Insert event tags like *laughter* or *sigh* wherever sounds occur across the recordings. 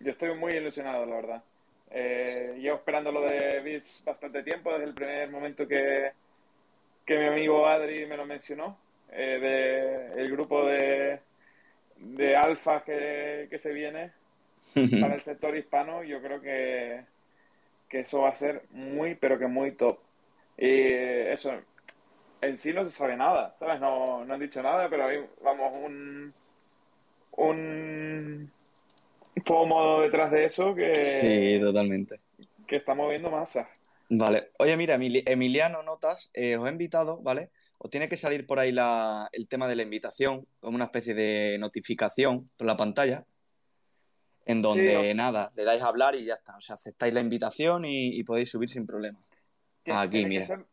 yo estoy muy ilusionado, la verdad. Eh, llevo esperando lo de Vips bastante tiempo, desde el primer momento que, que mi amigo Adri me lo mencionó, eh, de el grupo de, de alfa que, que se viene *laughs* para el sector hispano, yo creo que, que eso va a ser muy, pero que muy top. Y eso, en sí no se sabe nada, ¿sabes? No, no han dicho nada, pero ahí vamos, un, un FOMO detrás de eso que, Sí, totalmente. que está moviendo masa. Vale. Oye, mira, Emili- Emiliano Notas, eh, os he invitado, ¿vale? Os tiene que salir por ahí la- el tema de la invitación, como una especie de notificación por la pantalla, en donde Sí, nada, le dais a hablar y ya está. O sea, aceptáis la invitación y, y podéis subir sin problema. Aquí, tiene mira. Que ser,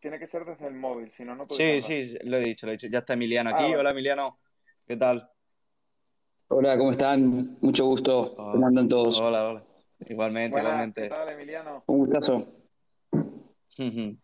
tiene que ser desde el móvil, si no, no Sí, podéis hablar. sí, lo he dicho, lo he dicho. Ya está Emiliano Ah, aquí. Hola, Emiliano. ¿Qué tal? Hola, ¿cómo están? Mucho gusto. Oh, ¿Cómo andan todos? Hola, hola. Igualmente, Buenas, ¿qué igualmente. tal, Emiliano? Un gustazo. *laughs*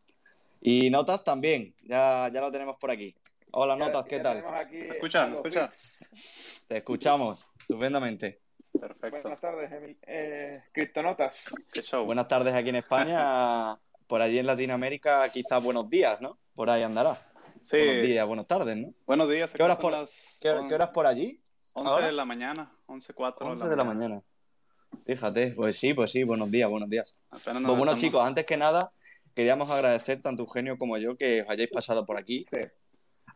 Y Notas también, ya, ya lo tenemos por aquí. Hola, Ya- Notas, ¿qué ya tal? aquí ¿Me escuchan? a ¿Me los escuchan? Vips. Te escuchamos estupendamente. Perfecto. Buenas tardes, Emil- eh, Criptonotas. Qué show. Buenas tardes aquí en España. *laughs* Por allí en Latinoamérica, quizás buenos días, ¿no? Por ahí andará. Sí, Buenos días, buenas tardes, ¿no? buenos días. ¿Qué horas aquí son por- las ¿Qué, qué horas por allí? 11 ahora? de la mañana, 11.04 11 de la mañana. Fíjate, pues sí, pues sí, buenos días, buenos días. Pues bueno, estamos- chicos, antes que nada, queríamos agradecer tanto Eugenio como yo que os hayáis pasado por aquí Sí.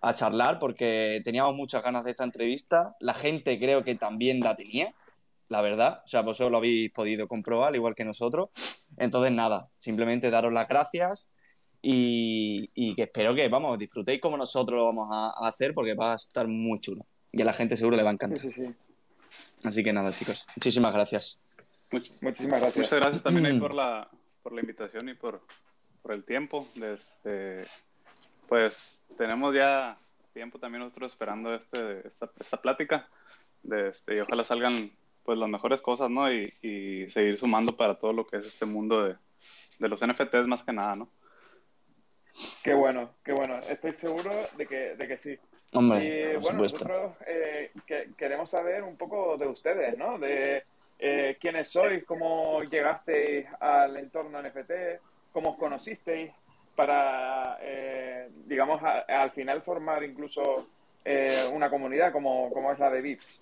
a charlar porque teníamos muchas ganas de esta entrevista. La gente creo que también la tenía, la verdad. O sea, vosotros lo habéis podido comprobar, al igual que nosotros. Entonces, nada, simplemente daros las gracias y, y que espero que, vamos, disfrutéis como nosotros lo vamos a, a hacer porque va a estar muy chulo. Y a la gente seguro le va a Sí, encantar. sí, sí. Así que nada, chicos, muchísimas gracias. Much- Muchísimas gracias. muchas gracias también ahí *clears throat* por la, por la invitación y por, por el tiempo. Desde, pues tenemos ya tiempo también nosotros esperando este, esta, esta plática. Desde, y ojalá salgan pues las mejores cosas, ¿no? Y, y seguir sumando para todo lo que es este mundo de, de los NFTs más que nada, ¿no? Qué bueno, qué bueno. Estoy seguro de que, de que sí. Hombre, Y por bueno, supuesto. nosotros eh, que- queremos saber un poco de ustedes, ¿no? De eh, quiénes sois, cómo llegasteis al entorno NFT, cómo os conocisteis para, eh, digamos, a- al final formar incluso eh, una comunidad como, como es la de Vips.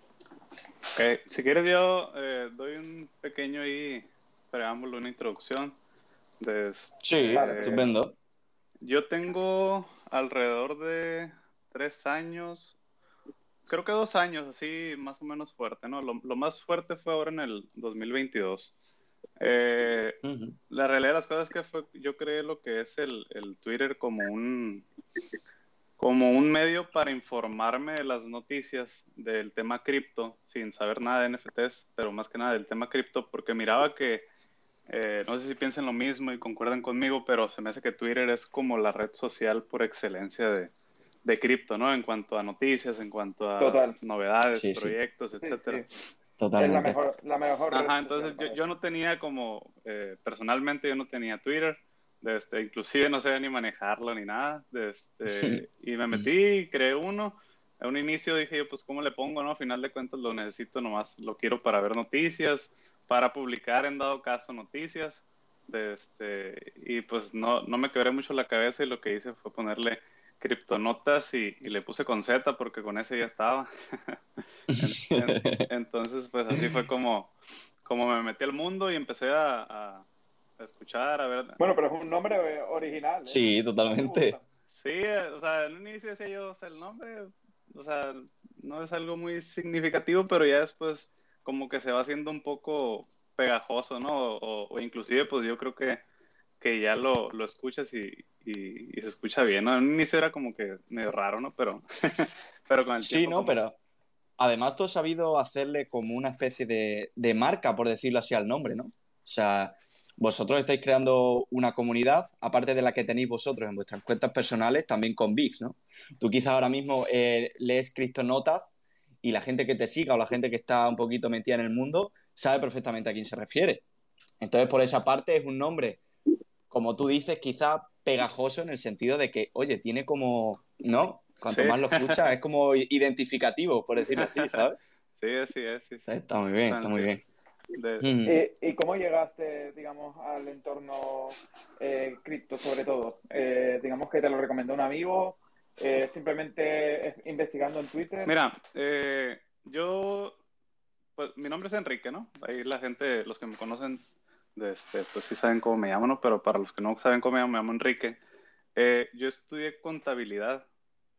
Ok, Si quieres yo eh, doy un pequeño ahí preámbulo, una introducción. De, Sí, estupendo. Yo tengo alrededor de tres años, creo que dos años, así más o menos fuerte, ¿no? Lo, lo más fuerte fue ahora en el 2022. Eh, Ujú. la realidad de las cosas es que fue, yo creé lo que es el, el Twitter como un, como un medio para informarme de las noticias del tema cripto, sin saber nada de NFTs, pero más que nada del tema cripto, porque miraba que, eh, no sé si piensan lo mismo y concuerdan conmigo, pero se me hace que Twitter es como la red social por excelencia de, de cripto, ¿no? En cuanto a noticias, en cuanto a Total. novedades, Sí, proyectos, Sí, etcétera. sí. Es la Totalmente. mejor, la mejor Ajá, entonces yo, yo no tenía como, eh, personalmente yo no tenía Twitter, de este, inclusive no sabía ni manejarlo ni nada, de este, *laughs* y me metí y creé uno. A un inicio dije yo, pues, ¿cómo le pongo, no? A final de cuentas lo necesito nomás, lo quiero para ver noticias, para publicar en dado caso noticias, de este, y pues no, no me quebré mucho la cabeza y lo que hice fue ponerle criptonotas y, y le puse con Z porque con ese ya estaba. *laughs* En- en- entonces, pues así fue como, como me metí al mundo y empecé a, a- a escuchar, a ver. Bueno, pero es un nombre eh, original. ¿eh? Sí, Me totalmente. Sí, eh, o sea, en un inicio decía yo, o sea, el nombre, o sea, no es algo muy significativo, pero ya después como que se va haciendo un poco pegajoso, ¿no? O, o inclusive, pues yo creo que, que ya lo, lo escuchas y, y- y se escucha bien, ¿no? En un inicio era como que medio raro, ¿no? Pero, *laughs* pero con el Sí, tiempo no, como- pero además tú has sabido hacerle como una especie de, de marca, por decirlo así, al nombre, ¿no? O sea, vosotros estáis creando una comunidad, aparte de la que tenéis vosotros en vuestras cuentas personales, también con VIX, ¿no? Tú quizás ahora mismo eh, lees Cristonotas y la gente que te siga o la gente que está un poquito metida en el mundo sabe perfectamente a quién se refiere. Entonces, por esa parte, es un nombre, como tú dices, quizá pegajoso en el sentido de que, oye, tiene como, ¿no? Cuanto Sí. más lo escuchas, es como identificativo, por decirlo así, ¿sabes? *laughs* Sí, así es, sí, sí. Está muy bien, está muy bien. De... ¿Y, cómo llegaste, digamos, al entorno eh, cripto, sobre todo? Eh, digamos que te lo recomendó un amigo, eh, simplemente investigando en Twitter. Mira, yo, pues mi nombre es Enrique, ¿no? Ahí la gente, los que me conocen, de este, pues sí saben cómo me llamo, ¿no? Pero para los que no saben cómo me llamo, me llamo Enrique. yo estudié contabilidad,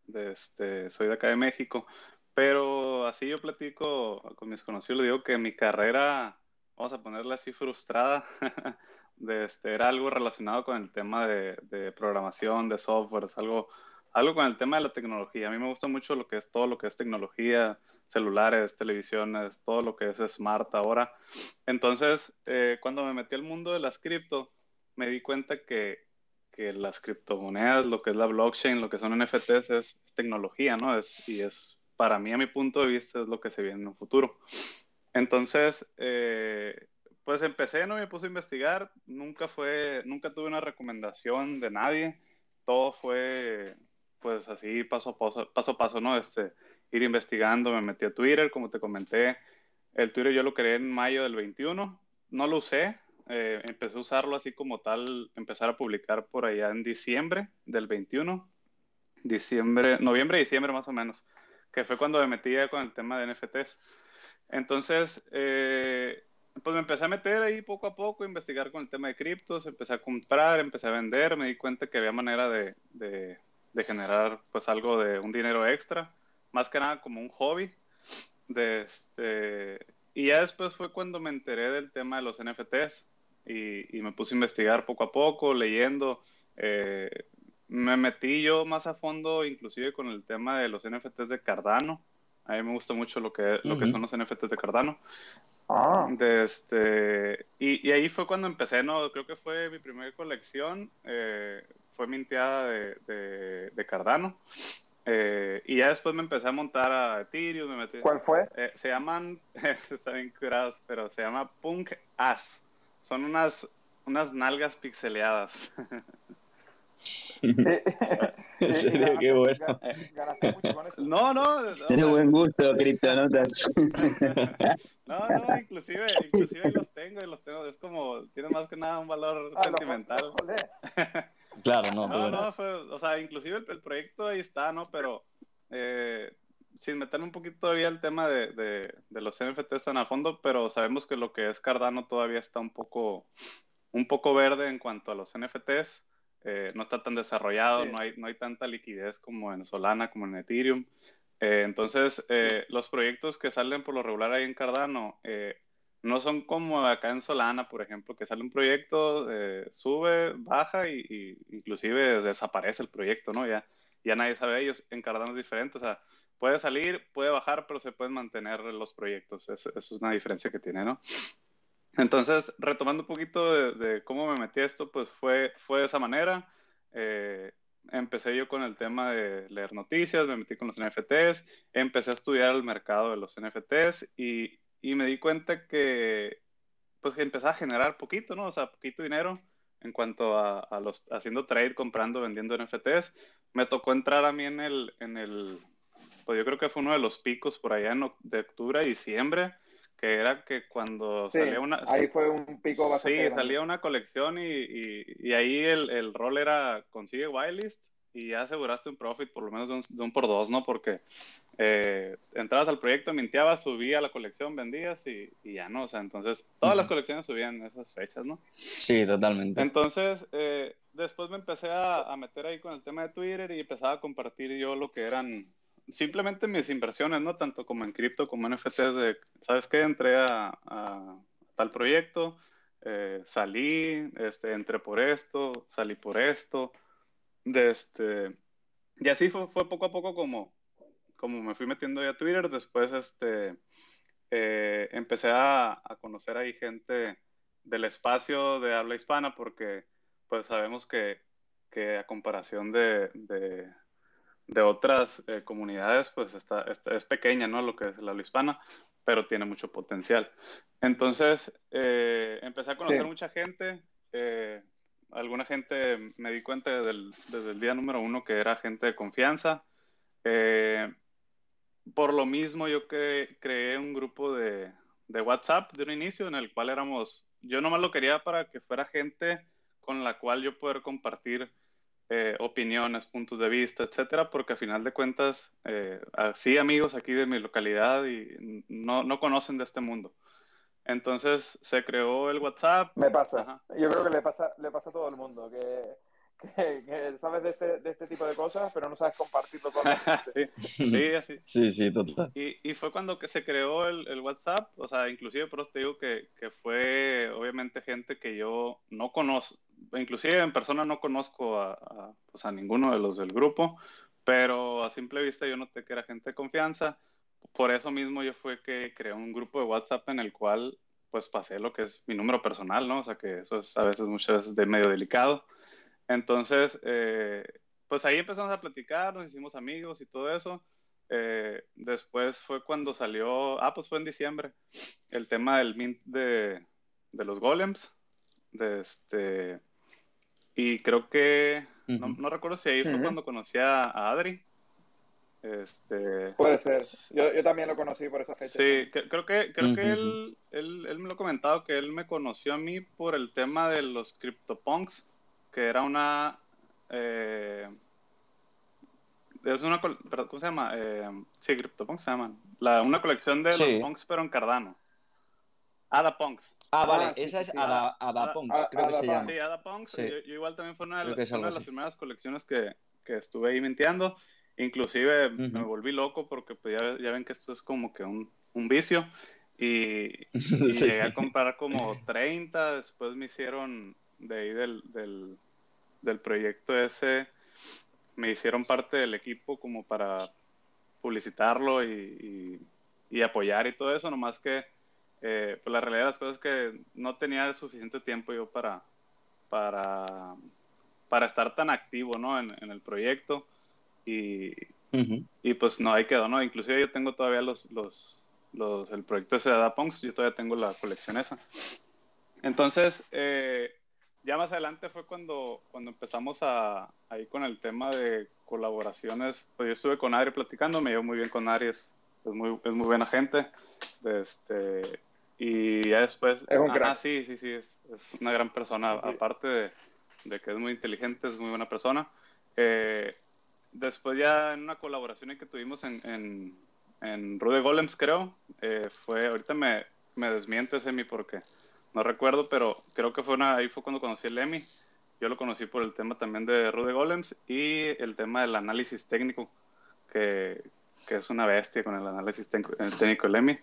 de este, soy de acá de México, pero así yo platico con mis conocidos, le digo que mi carrera, vamos a ponerla así frustrada, *laughs* de este, era algo relacionado con el tema de, de programación, de software, algo, algo con el tema de la tecnología. A mí me gusta mucho lo que es todo lo que es tecnología, celulares, televisiones, todo lo que es smart ahora. Entonces, eh, cuando me metí al mundo de las cripto, me di cuenta que, que las criptomonedas, lo que es la blockchain, lo que son NFTs, es, es tecnología, ¿no? Es, y es para mí, a mi punto de vista, es lo que se viene en un futuro. Entonces, eh, pues empecé, ¿no? Me puse a investigar, nunca fue, nunca tuve una recomendación de nadie, todo fue, pues así, paso a paso, paso a paso, ¿no? Este, ir investigando, me metí a Twitter, como te comenté, el Twitter yo lo creé en mayo del 21, no lo usé, eh, empecé a usarlo así como tal, empezar a publicar por allá en diciembre del 21, diciembre, noviembre, diciembre más o menos que fue cuando me metí con el tema de NFTs. Entonces, eh, pues me empecé a meter ahí poco a poco, a investigar con el tema de criptos, empecé a comprar, empecé a vender, me di cuenta que había manera de, de, generar pues algo de un dinero extra, más que nada como un hobby. De este, y ya después fue cuando me enteré del tema de los NFTs y, y me puse a investigar poco a poco, leyendo, eh, me metí yo más a fondo, inclusive con el tema de los NFTs de Cardano. A mí me gusta mucho lo que, lo que son los NFTs de Cardano. Ah. De este, y, y, ahí fue cuando empecé, ¿no? Creo que fue mi primera colección, eh, fue minteada de, de, de Cardano. Eh, y ya después me empecé a montar a Ethereum. Me metí, ¿Cuál fue? Eh, se llaman, *laughs* están bien curados, pero se llama Punk As. Son unas, unas nalgas pixeleadas. *laughs* en serio, qué bueno. No, no. Tiene buen gusto, criptonotas. *laughs* no, no, inclusive, inclusive los tengo y los tengo. Es como, tiene más que nada un valor ah, sentimental. Claro, no. No, no, o sea, inclusive el, proyecto ahí está, ¿no? Pero eh, sin meter un poquito todavía el tema de, de, de los NFTs tan a fondo, pero sabemos que lo que es Cardano todavía está un poco, un poco verde en cuanto a los NFTs. Eh, no está tan desarrollado, no, hay, no hay tanta liquidez como en Solana, como en Ethereum. Eh, entonces, eh, los proyectos que salen por lo regular ahí en Cardano no son como acá en Solana, por ejemplo, que sale un proyecto, sube, baja y, inclusive desaparece el proyecto, ¿no? Ya, ya nadie sabe ellos. En Cardano es diferente, o sea, puede salir, puede bajar, pero se pueden mantener los proyectos. Eso, es una diferencia que tiene, ¿no? Entonces, retomando un poquito de, cómo me metí esto, pues fue, fue de esa manera. Eh, empecé yo con el tema de leer noticias, me metí con los NFTs, empecé a estudiar el mercado de los NFTs y, y me di cuenta que, pues, que empecé a generar poquito, ¿no? O sea, poquito dinero en cuanto a, a, los haciendo trade, comprando, vendiendo NFTs. Me tocó entrar a mí en el, en el, pues yo creo que fue uno de los picos por allá en, de octubre a diciembre que era que cuando salía una... Ahí fue un pico bastante Sí, salía una colección y, y, ahí el, el, rol era consigue whitelist y ya aseguraste un profit por lo menos de un, por dos, ¿no? Porque eh, entrabas al proyecto, minteabas, subía la colección, vendías y, y ya no, o sea, entonces todas las colecciones subían esas fechas, ¿no? Sí, totalmente. Entonces, eh, después me empecé a, a meter ahí con el tema de Twitter y empezaba a compartir yo lo que eran simplemente mis inversiones, ¿no? Tanto como en cripto como en NFTs de, ¿sabes qué? Entré a, tal proyecto, eh, salí, este, entré por esto, salí por esto, de este, y así fue, fue poco a poco como, como me fui metiendo ya a Twitter, después este, eh, empecé a, a, conocer ahí gente del espacio de habla hispana porque pues sabemos que, que a comparación de, de de otras eh, comunidades, pues está, es pequeña, ¿no? Lo que es la hispana, pero tiene mucho potencial. Entonces, eh, empecé a conocer mucha gente. Eh, alguna gente me di cuenta desde el, desde el, día número uno que era gente de confianza. Por lo mismo, yo que, creé un grupo de, de WhatsApp de un inicio en el cual éramos, yo nomás lo quería para que fuera gente con la cual yo poder compartir eh, opiniones, puntos de vista, etcétera, porque a final de cuentas, eh, así amigos aquí de mi localidad y no, no, conocen de este mundo. Entonces se creó el WhatsApp. Me pasa. Yo creo que le pasa, le pasa a todo el mundo, que que, sabes de este, de este, tipo de cosas, pero no sabes compartirlo con la *laughs* gente. sí, así. sí, sí, total. Y, y, fue cuando que se creó el, el, WhatsApp, o sea, inclusive por eso te digo que, que, fue obviamente gente que yo no conozco, inclusive en persona no conozco a, a, pues a ninguno de los del grupo, pero a simple vista yo noté que era gente de confianza. Por eso mismo yo fue que creé un grupo de WhatsApp en el cual pues pasé lo que es mi número personal, ¿no? O sea que eso es a veces muchas veces de medio delicado. Entonces, eh, pues ahí empezamos a platicar, nos hicimos amigos y todo eso. Eh, después fue cuando salió, ah, pues fue en diciembre, el tema del mint de, de los golems. De este, y creo que, no, no, recuerdo si ahí fue cuando conocí a, Adri. Este, Puede ser. Yo, yo, también lo conocí por esa fecha. Sí, creo que, creo que él, él, él, me lo ha comentado que él me conoció a mí por el tema de los CryptoPunks que era una... Eh, es una, ¿cómo se llama? Eh, sí, CryptoPunks se llaman. La, una colección de los punks, pero en Cardano. Adapunks. Ah, vale, ah, esa es Ada, Adapunks, creo que se llama. Sí, Adapunks. Sí. Yo, yo, igual también fue una, de, una de las primeras colecciones que, que, estuve ahí mintiendo. Inclusive me volví loco porque pues, ya, ya, ven que esto es como que un, un vicio. Y, *laughs* y llegué a comprar como 30, después me hicieron de ahí del, del, del proyecto ese me hicieron parte del equipo como para publicitarlo y, y, apoyar y todo eso, nomás que eh, pues la realidad de las cosas es que no tenía suficiente tiempo yo para, para, para estar tan activo ¿no? en, en el proyecto y, y pues no, ahí quedó, ¿no? Inclusive yo tengo todavía los, los, los el proyecto ese de Adapunks, yo todavía tengo la colección esa. Entonces, eh, ya más adelante fue cuando, cuando empezamos a, ahí con el tema de colaboraciones. Pues yo estuve con Adri platicando, me llevo muy bien con Adri, es, muy, es muy buena gente. Este, y ya después. Es un sí, sí, sí, es, es una gran persona. Aparte de, de, que es muy inteligente, es muy buena persona. Eh, después, ya en una colaboración que tuvimos en, en, en Rude Golems, creo, eh, fue. Ahorita me, me desmiente, Semi, porque no recuerdo, pero creo que fue una, ahí fue cuando conocí el EMI. Yo lo conocí por el tema también de Rude Golems y el tema del análisis técnico, que, que es una bestia con el análisis técnico del EMI.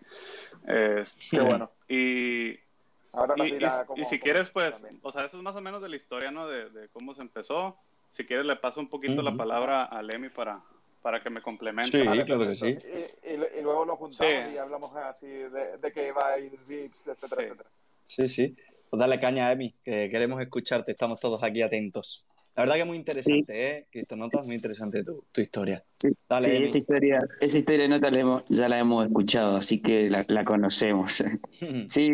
Qué bueno. Y, y, si quieres, pues, o sea, eso es más o menos de la historia, ¿no? De, de cómo se empezó. Si quieres, le paso un poquito la palabra al EMI para, para que me complemente. Sí, claro que sí. Y, y, luego lo juntamos y hablamos así de, de que va a ir VIPs, etcétera, etcétera. Sí, sí. Pues dale caña, Emi, que queremos escucharte. Estamos todos aquí atentos. La verdad que es muy interesante, ¿eh? Cristo Notas, muy interesante tu, tu historia. Dale, sí, esa historia, esa historia nota la hemos, ya la hemos escuchado, así que la, la conocemos. *laughs* sí,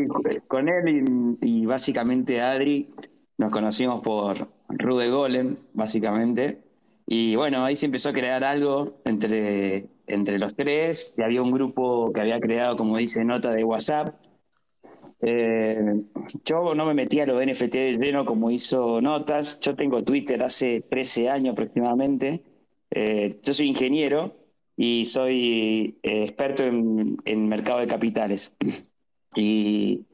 con él y, y, básicamente Adri nos conocimos por Rude Golem, básicamente. Y bueno, ahí se empezó a crear algo entre, entre los tres. Y había un grupo que había creado, como dice Nota, de WhatsApp eh, yo no me metí a los NFT de lleno como hizo Notas. Yo tengo Twitter hace 13 años aproximadamente. Eh, yo soy ingeniero y soy eh, experto en, en, mercado de capitales. Y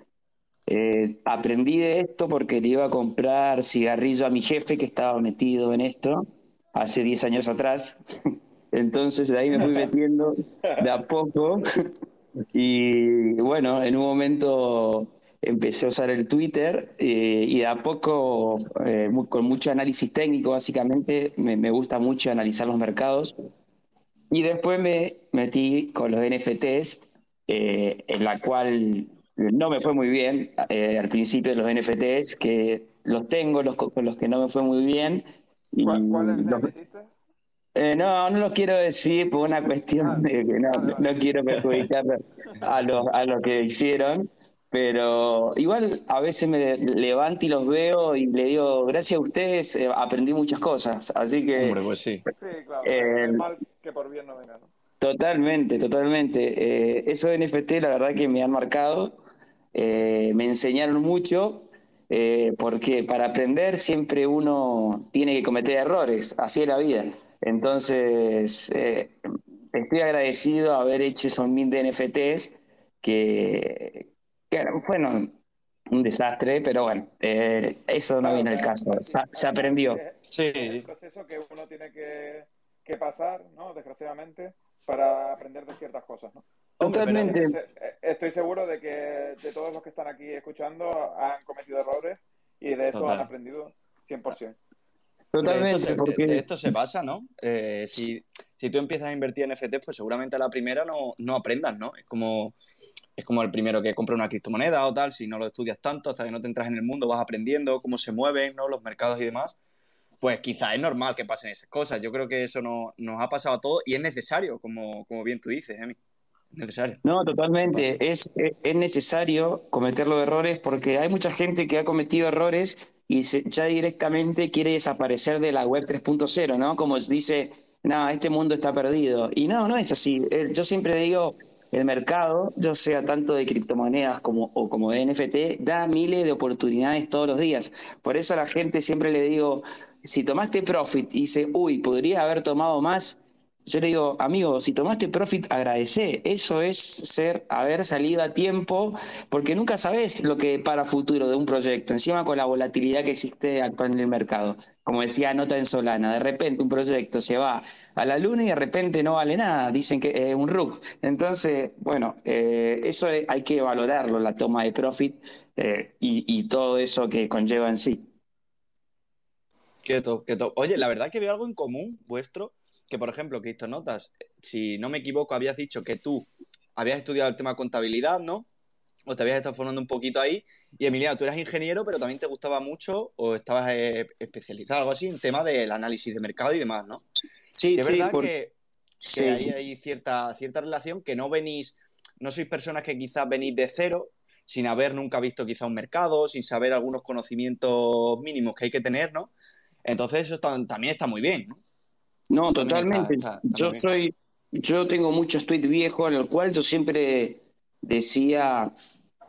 eh, aprendí de esto porque le iba a comprar cigarrillo a mi jefe que estaba metido en esto hace 10 años atrás. *laughs* Entonces de ahí me fui metiendo de a poco y bueno, en un momento empecé a usar el Twitter eh, y de a poco, eh, con mucho análisis técnico, básicamente, me, me, gusta mucho analizar los mercados. Y después me metí con los NFTs, eh, en la cual no me fue muy bien eh, al principio de los NFTs, que los tengo, los con los que no me fue muy bien. ¿Cuál, ¿Cuáles los, eh, no, no lo quiero decir por una cuestión ah, de que no, no quiero perjudicar a los, a los que hicieron, pero igual a veces me levanto y los veo y le digo, gracias a ustedes eh, aprendí muchas cosas, así que... Hombre, pues sí. Sí, claro, eh, mal que por bien no venga, ¿no? Totalmente, totalmente. Eh, eso de NFT, la verdad que me han marcado, eh, me enseñaron mucho, eh, porque para aprender siempre uno tiene que cometer errores, así es la vida. Entonces, estoy agradecido de haber hecho esos mil de NFTs, que, que bueno, un desastre, pero bueno, eso no viene al caso, se, aprendió. Sí. Es el proceso que uno tiene que, que pasar, ¿no? Desgraciadamente para aprender de ciertas cosas, ¿no? Totalmente. Eh, estoy seguro de que de todos los que están aquí escuchando han cometido errores y de eso han aprendido 100%. Totalmente, de esto, porque... de, esto se basa, ¿no? Eh, si, si, tú empiezas a invertir en NFT, pues seguramente a la primera no, no aprendas, ¿no? Es como, es como el primero que compra una criptomoneda o tal, si no lo estudias tanto, hasta que no te entras en el mundo, vas aprendiendo cómo se mueven, ¿no? Los mercados y demás pues quizá es normal que pasen esas cosas. Yo creo que eso no, nos ha pasado a todos y es necesario, como, como bien tú dices, Emi. Es necesario. No, totalmente. Es, es necesario cometer los errores porque hay mucha gente que ha cometido errores y ya directamente quiere desaparecer de la web 3.0, ¿no? Como dice, no, este mundo está perdido. Y no, no es así. Yo siempre digo, el mercado, ya sea tanto de criptomonedas como, o como de NFT, da miles de oportunidades todos los días. Por eso a la gente siempre le digo, si tomaste profit y dice, uy, podría haber tomado más, yo le digo, amigo, si tomaste profit, agradece. Eso es ser, haber salido a tiempo, porque nunca sabes lo que para futuro de un proyecto, encima con la volatilidad que existe actual en el mercado. Como decía Nota en Solana, de repente un proyecto se va a la luna y de repente no vale nada, dicen que es un RUC. Entonces, bueno, eh, eso hay que valorarlo, la toma de profit eh, y, todo eso que conlleva en sí. Qué top. Oye, la verdad que veo algo en común vuestro, que por ejemplo, Cristo Notas, si no me equivoco, habías dicho que tú habías estudiado el tema de contabilidad, ¿no? O te habías estado formando un poquito ahí. Y Emiliano, tú eras ingeniero, pero también te gustaba mucho o estabas eh, especializado, algo así, en tema del análisis de mercado y demás, ¿no? Sí, sí. Es verdad que, que hay, hay cierta, cierta relación, que no venís, no sois personas que quizás venís de cero, sin haber nunca visto quizá un mercado, sin saber algunos conocimientos mínimos que hay que tener, ¿no? Entonces eso también está muy bien, ¿no? No, totalmente. yo soy, yo tengo muchos tweets viejos en el cual yo siempre decía,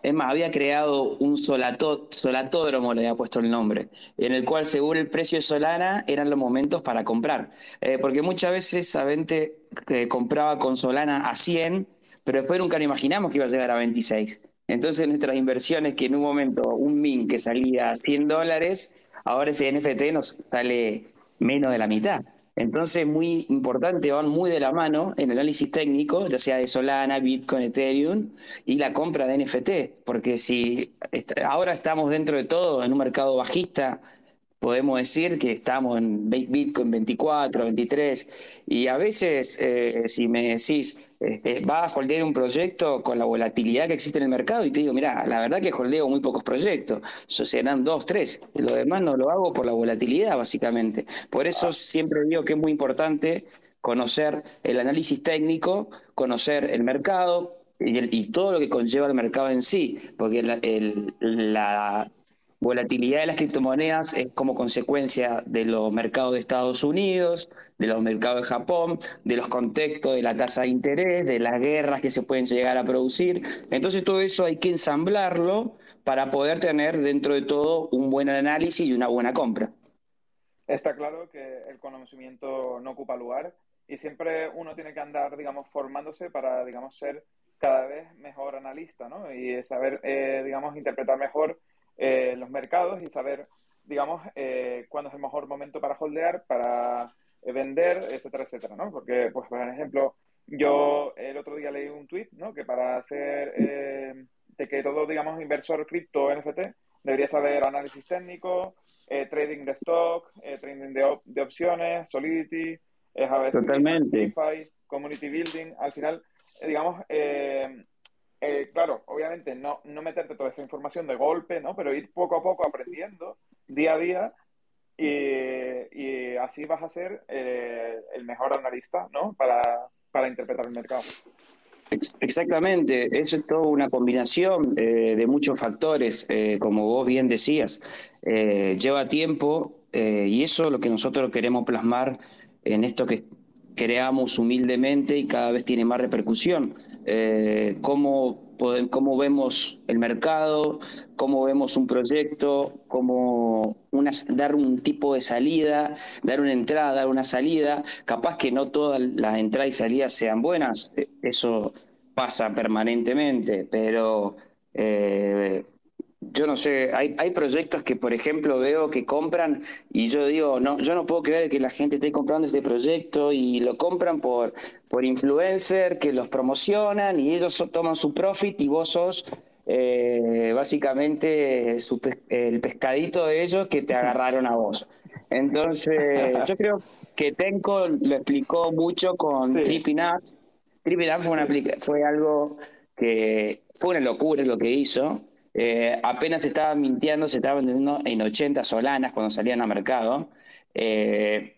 es más, había creado un solato, solatódromo, le había puesto el nombre, en el cual según el precio de Solana eran los momentos para comprar. Eh, porque muchas veces Avente eh, compraba con Solana a 100, pero después nunca nos imaginamos que iba a llegar a 26. Entonces nuestras inversiones, que en un momento un min que salía a 100 dólares, ahora ese NFT nos sale menos de la mitad. Entonces, muy importante, van muy de la mano en el análisis técnico, ya sea de Solana, Bitcoin, Ethereum, y la compra de NFT, porque si ahora estamos dentro de todo en un mercado bajista, podemos decir que estamos en Bitcoin 24, 23, y a veces, eh, si me decís, eh, vas a holdear un proyecto con la volatilidad que existe en el mercado, y te digo, mira, la verdad que holdeo muy pocos proyectos, serán dos, tres, lo demás no lo hago por la volatilidad, básicamente. Por eso siempre digo que es muy importante conocer el análisis técnico, conocer el mercado, y, todo lo que conlleva el mercado en sí, porque el, la volatilidad de las criptomonedas es como consecuencia de los mercados de Estados Unidos, de los mercados de Japón, de los contextos de la tasa de interés, de las guerras que se pueden llegar a producir. Entonces todo eso hay que ensamblarlo para poder tener dentro de todo un buen análisis y una buena compra. Está claro que el conocimiento no ocupa lugar y siempre uno tiene que andar, digamos, formándose para, digamos, ser cada vez mejor analista, ¿no? Y saber, eh, digamos, interpretar mejor eh, los mercados y saber, digamos, eh, cuándo es el mejor momento para holdear, para eh, vender, etcétera, etcétera, ¿no? Porque, pues, por ejemplo, yo el otro día leí un tweet, ¿no? Que para hacer, de que todo, digamos, inversor cripto NFT debería saber análisis técnico, trading de stock, trading de, de, opciones, Solidity, Totalmente. community building. Al final, digamos, eh, claro, obviamente no, no meterte toda esa información de golpe, ¿no? Pero ir poco a poco aprendiendo día a día y, así vas a ser eh, el mejor analista, ¿no? Para, interpretar el mercado. Exactamente, eso es toda una combinación eh, de muchos factores, como vos bien decías. lleva tiempo y eso es lo que nosotros queremos plasmar en esto que creamos humildemente y cada vez tiene más repercusión. Eh, cómo, cómo vemos el mercado, cómo vemos un proyecto, cómo dar un tipo de salida, dar una entrada, dar una salida. Capaz que no todas las entradas y salidas sean buenas, eso pasa permanentemente, pero eh, yo no sé, hay, hay proyectos que, por ejemplo, veo que compran y yo digo, no, yo no puedo creer que la gente esté comprando este proyecto y lo compran por, por influencer, que los promocionan y ellos toman su profit y vos sos eh, básicamente el pescadito de ellos que te agarraron a vos. Entonces, yo creo que Tenko lo explicó mucho con sí. Tripping Up. Tripping Up fue, una, fue algo que fue una locura lo que hizo eh, apenas estaba mintiendo, se estaba vendiendo en 80 solanas cuando salían a mercado. Eh,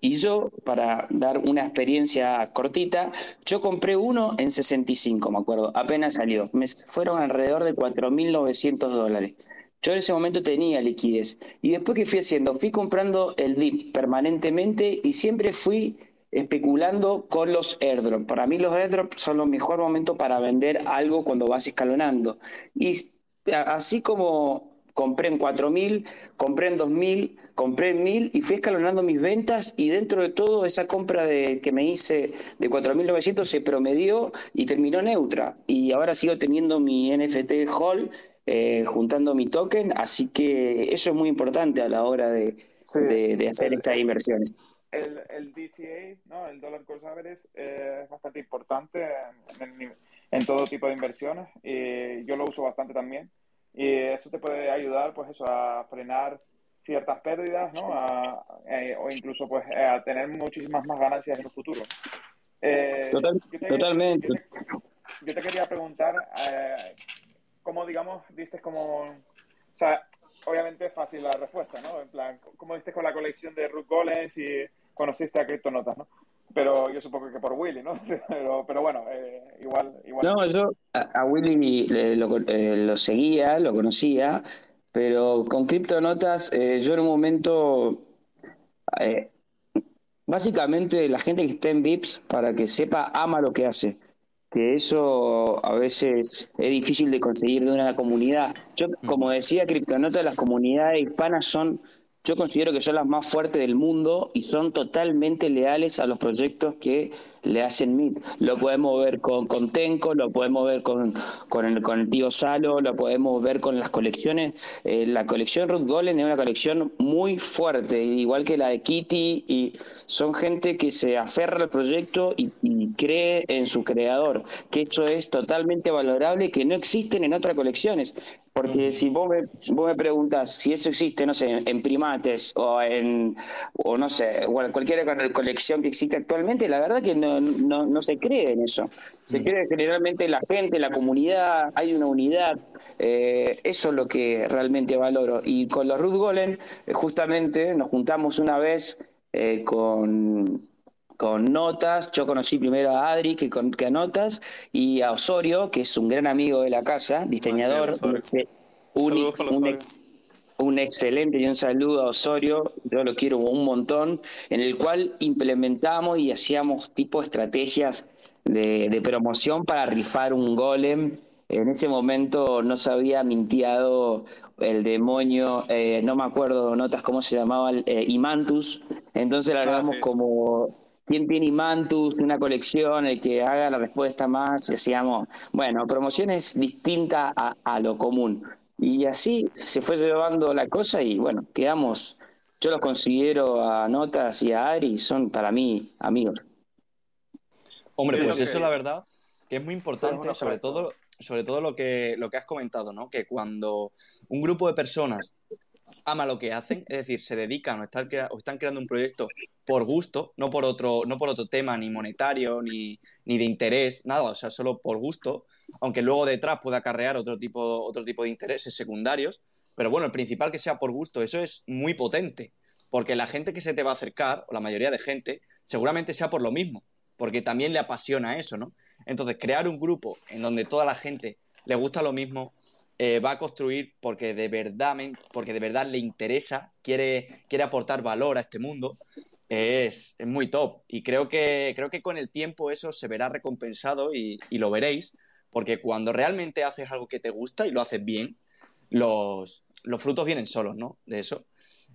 y yo, para dar una experiencia cortita, yo compré uno en 65, me acuerdo, apenas salió. Me fueron alrededor de 4.900 dólares. Yo en ese momento tenía liquidez. Y después que fui haciendo, fui comprando el DIP permanentemente y siempre fui especulando con los airdrops. Para mí los airdrops son los mejor momento para vender algo cuando vas escalonando. Y así como compré en 4.000, compré en 2.000, compré en 1.000 y fui escalonando mis ventas y dentro de todo esa compra de, que me hice de 4.900 se promedió y terminó neutra. Y ahora sigo teniendo mi NFT Hall, eh, juntando mi token, así que eso es muy importante a la hora de, hacer estas inversiones. El, el, DCA, ¿no? el Dollar Cost Average, eh, es bastante importante en, en, todo tipo de inversiones y yo lo uso bastante también y eso te puede ayudar pues eso a frenar ciertas pérdidas ¿no? Eh, o incluso pues a tener muchísimas más ganancias en el futuro. Eh, totalmente. Yo te, quería preguntar eh, cómo digamos diste como o sea obviamente es fácil la respuesta, ¿no? En plan, ¿cómo diste con la colección de Root Golems y conociste a Criptonotas, ¿no? Pero yo supongo que por Willy, ¿no? *laughs* Pero, pero bueno, eh, igual, igual. No, yo a, Willy lo, eh, lo, seguía, lo conocía, pero con Criptonotas eh, yo en un momento... básicamente la gente que está en VIPS, para que sepa, ama lo que hace que eso a veces es difícil de conseguir de una comunidad. Yo, como decía, Criptonota, las comunidades hispanas son yo considero que son las más fuertes del mundo y son totalmente leales a los proyectos que le hacen MIT. Lo podemos ver con, con Tenco, lo podemos ver con, con, el, con el tío Salo, lo podemos ver con las colecciones. Eh, la colección Ruth Golem es una colección muy fuerte, igual que la de Kitty, y son gente que se aferra al proyecto y, cree en su creador, que eso es totalmente valorable, que no existen en otras colecciones. Porque si vos me, vos me preguntas si eso existe, no sé, en primates o en, o no sé, cualquier colección que existe actualmente, la verdad que no, no, no se cree en eso. Se cree generalmente la gente, la comunidad, hay una unidad. Eh, eso es lo que realmente valoro. Y con los Ruth Golem, eh, justamente nos juntamos una vez eh, con con Notas. Yo conocí primero a Adri que, con, que a Notas y a Osorio, que es un gran amigo de la casa, diseñador, un, excelente y un saludo a Osorio, yo lo quiero un montón, en el cual implementamos y hacíamos tipo estrategias de, promoción para rifar un golem. En ese momento no se había mintiado el demonio, eh, no me acuerdo notas cómo se llamaba, eh, Imantus. Entonces la ah, como quién tiene Imantus, una colección, el que haga la respuesta más, y hacíamos, bueno, promociones distintas a, lo común. Y así se fue llevando la cosa y bueno, quedamos, yo los considero a Notas y a Ari, son para mí amigos. Hombre, pues eso la verdad que es muy importante, sobre todo, sobre todo lo que, lo que has comentado, ¿no? Que cuando un grupo de personas ama lo que hacen, es decir, se dedican o están, están creando un proyecto por gusto, no por otro, no por otro tema ni monetario, ni, ni, de interés, nada, o sea, solo por gusto, aunque luego detrás pueda acarrear otro tipo, otro tipo de intereses secundarios, pero bueno, el principal que sea por gusto, eso es muy potente, porque la gente que se te va a acercar, o la mayoría de gente, seguramente sea por lo mismo, porque también le apasiona eso, ¿no? Entonces, crear un grupo en donde toda la gente le gusta lo mismo, eh, va a construir porque de verdad, porque de verdad le interesa, quiere, quiere aportar valor a este mundo, es, muy top. Y creo que, creo que con el tiempo eso se verá recompensado y, lo veréis, porque cuando realmente haces algo que te gusta y lo haces bien, los, los frutos vienen solos, ¿no? De eso.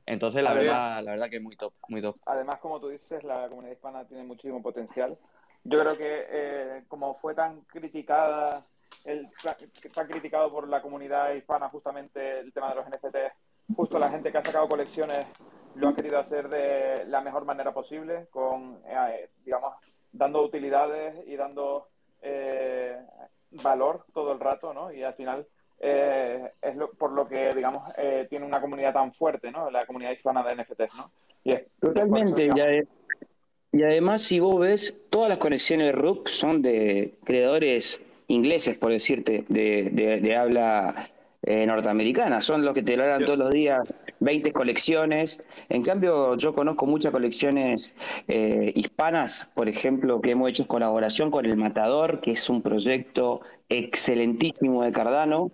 Entonces, la verdad, la verdad que es muy top, muy top. Además, como tú dices, la comunidad hispana tiene muchísimo potencial. Yo creo que eh, como fue tan criticada, el, tan criticado por la comunidad hispana justamente el tema de los NFTs, justo la gente que ha sacado colecciones lo ha querido hacer de la mejor manera posible, con, eh, digamos, dando utilidades y dando eh, valor todo el rato, ¿no? Y al final eh, es por lo que, digamos, tiene una comunidad tan fuerte, ¿no? La comunidad hispana de NFTs, ¿no? Y Totalmente, y, además si vos ves, todas las conexiones de Rook son de creadores ingleses, por decirte, de, de habla eh, norteamericanas. Son los que te logran todos los días 20 colecciones. En cambio, yo conozco muchas colecciones eh, hispanas, por ejemplo, que hemos hecho colaboración con El Matador, que es un proyecto excelentísimo de Cardano,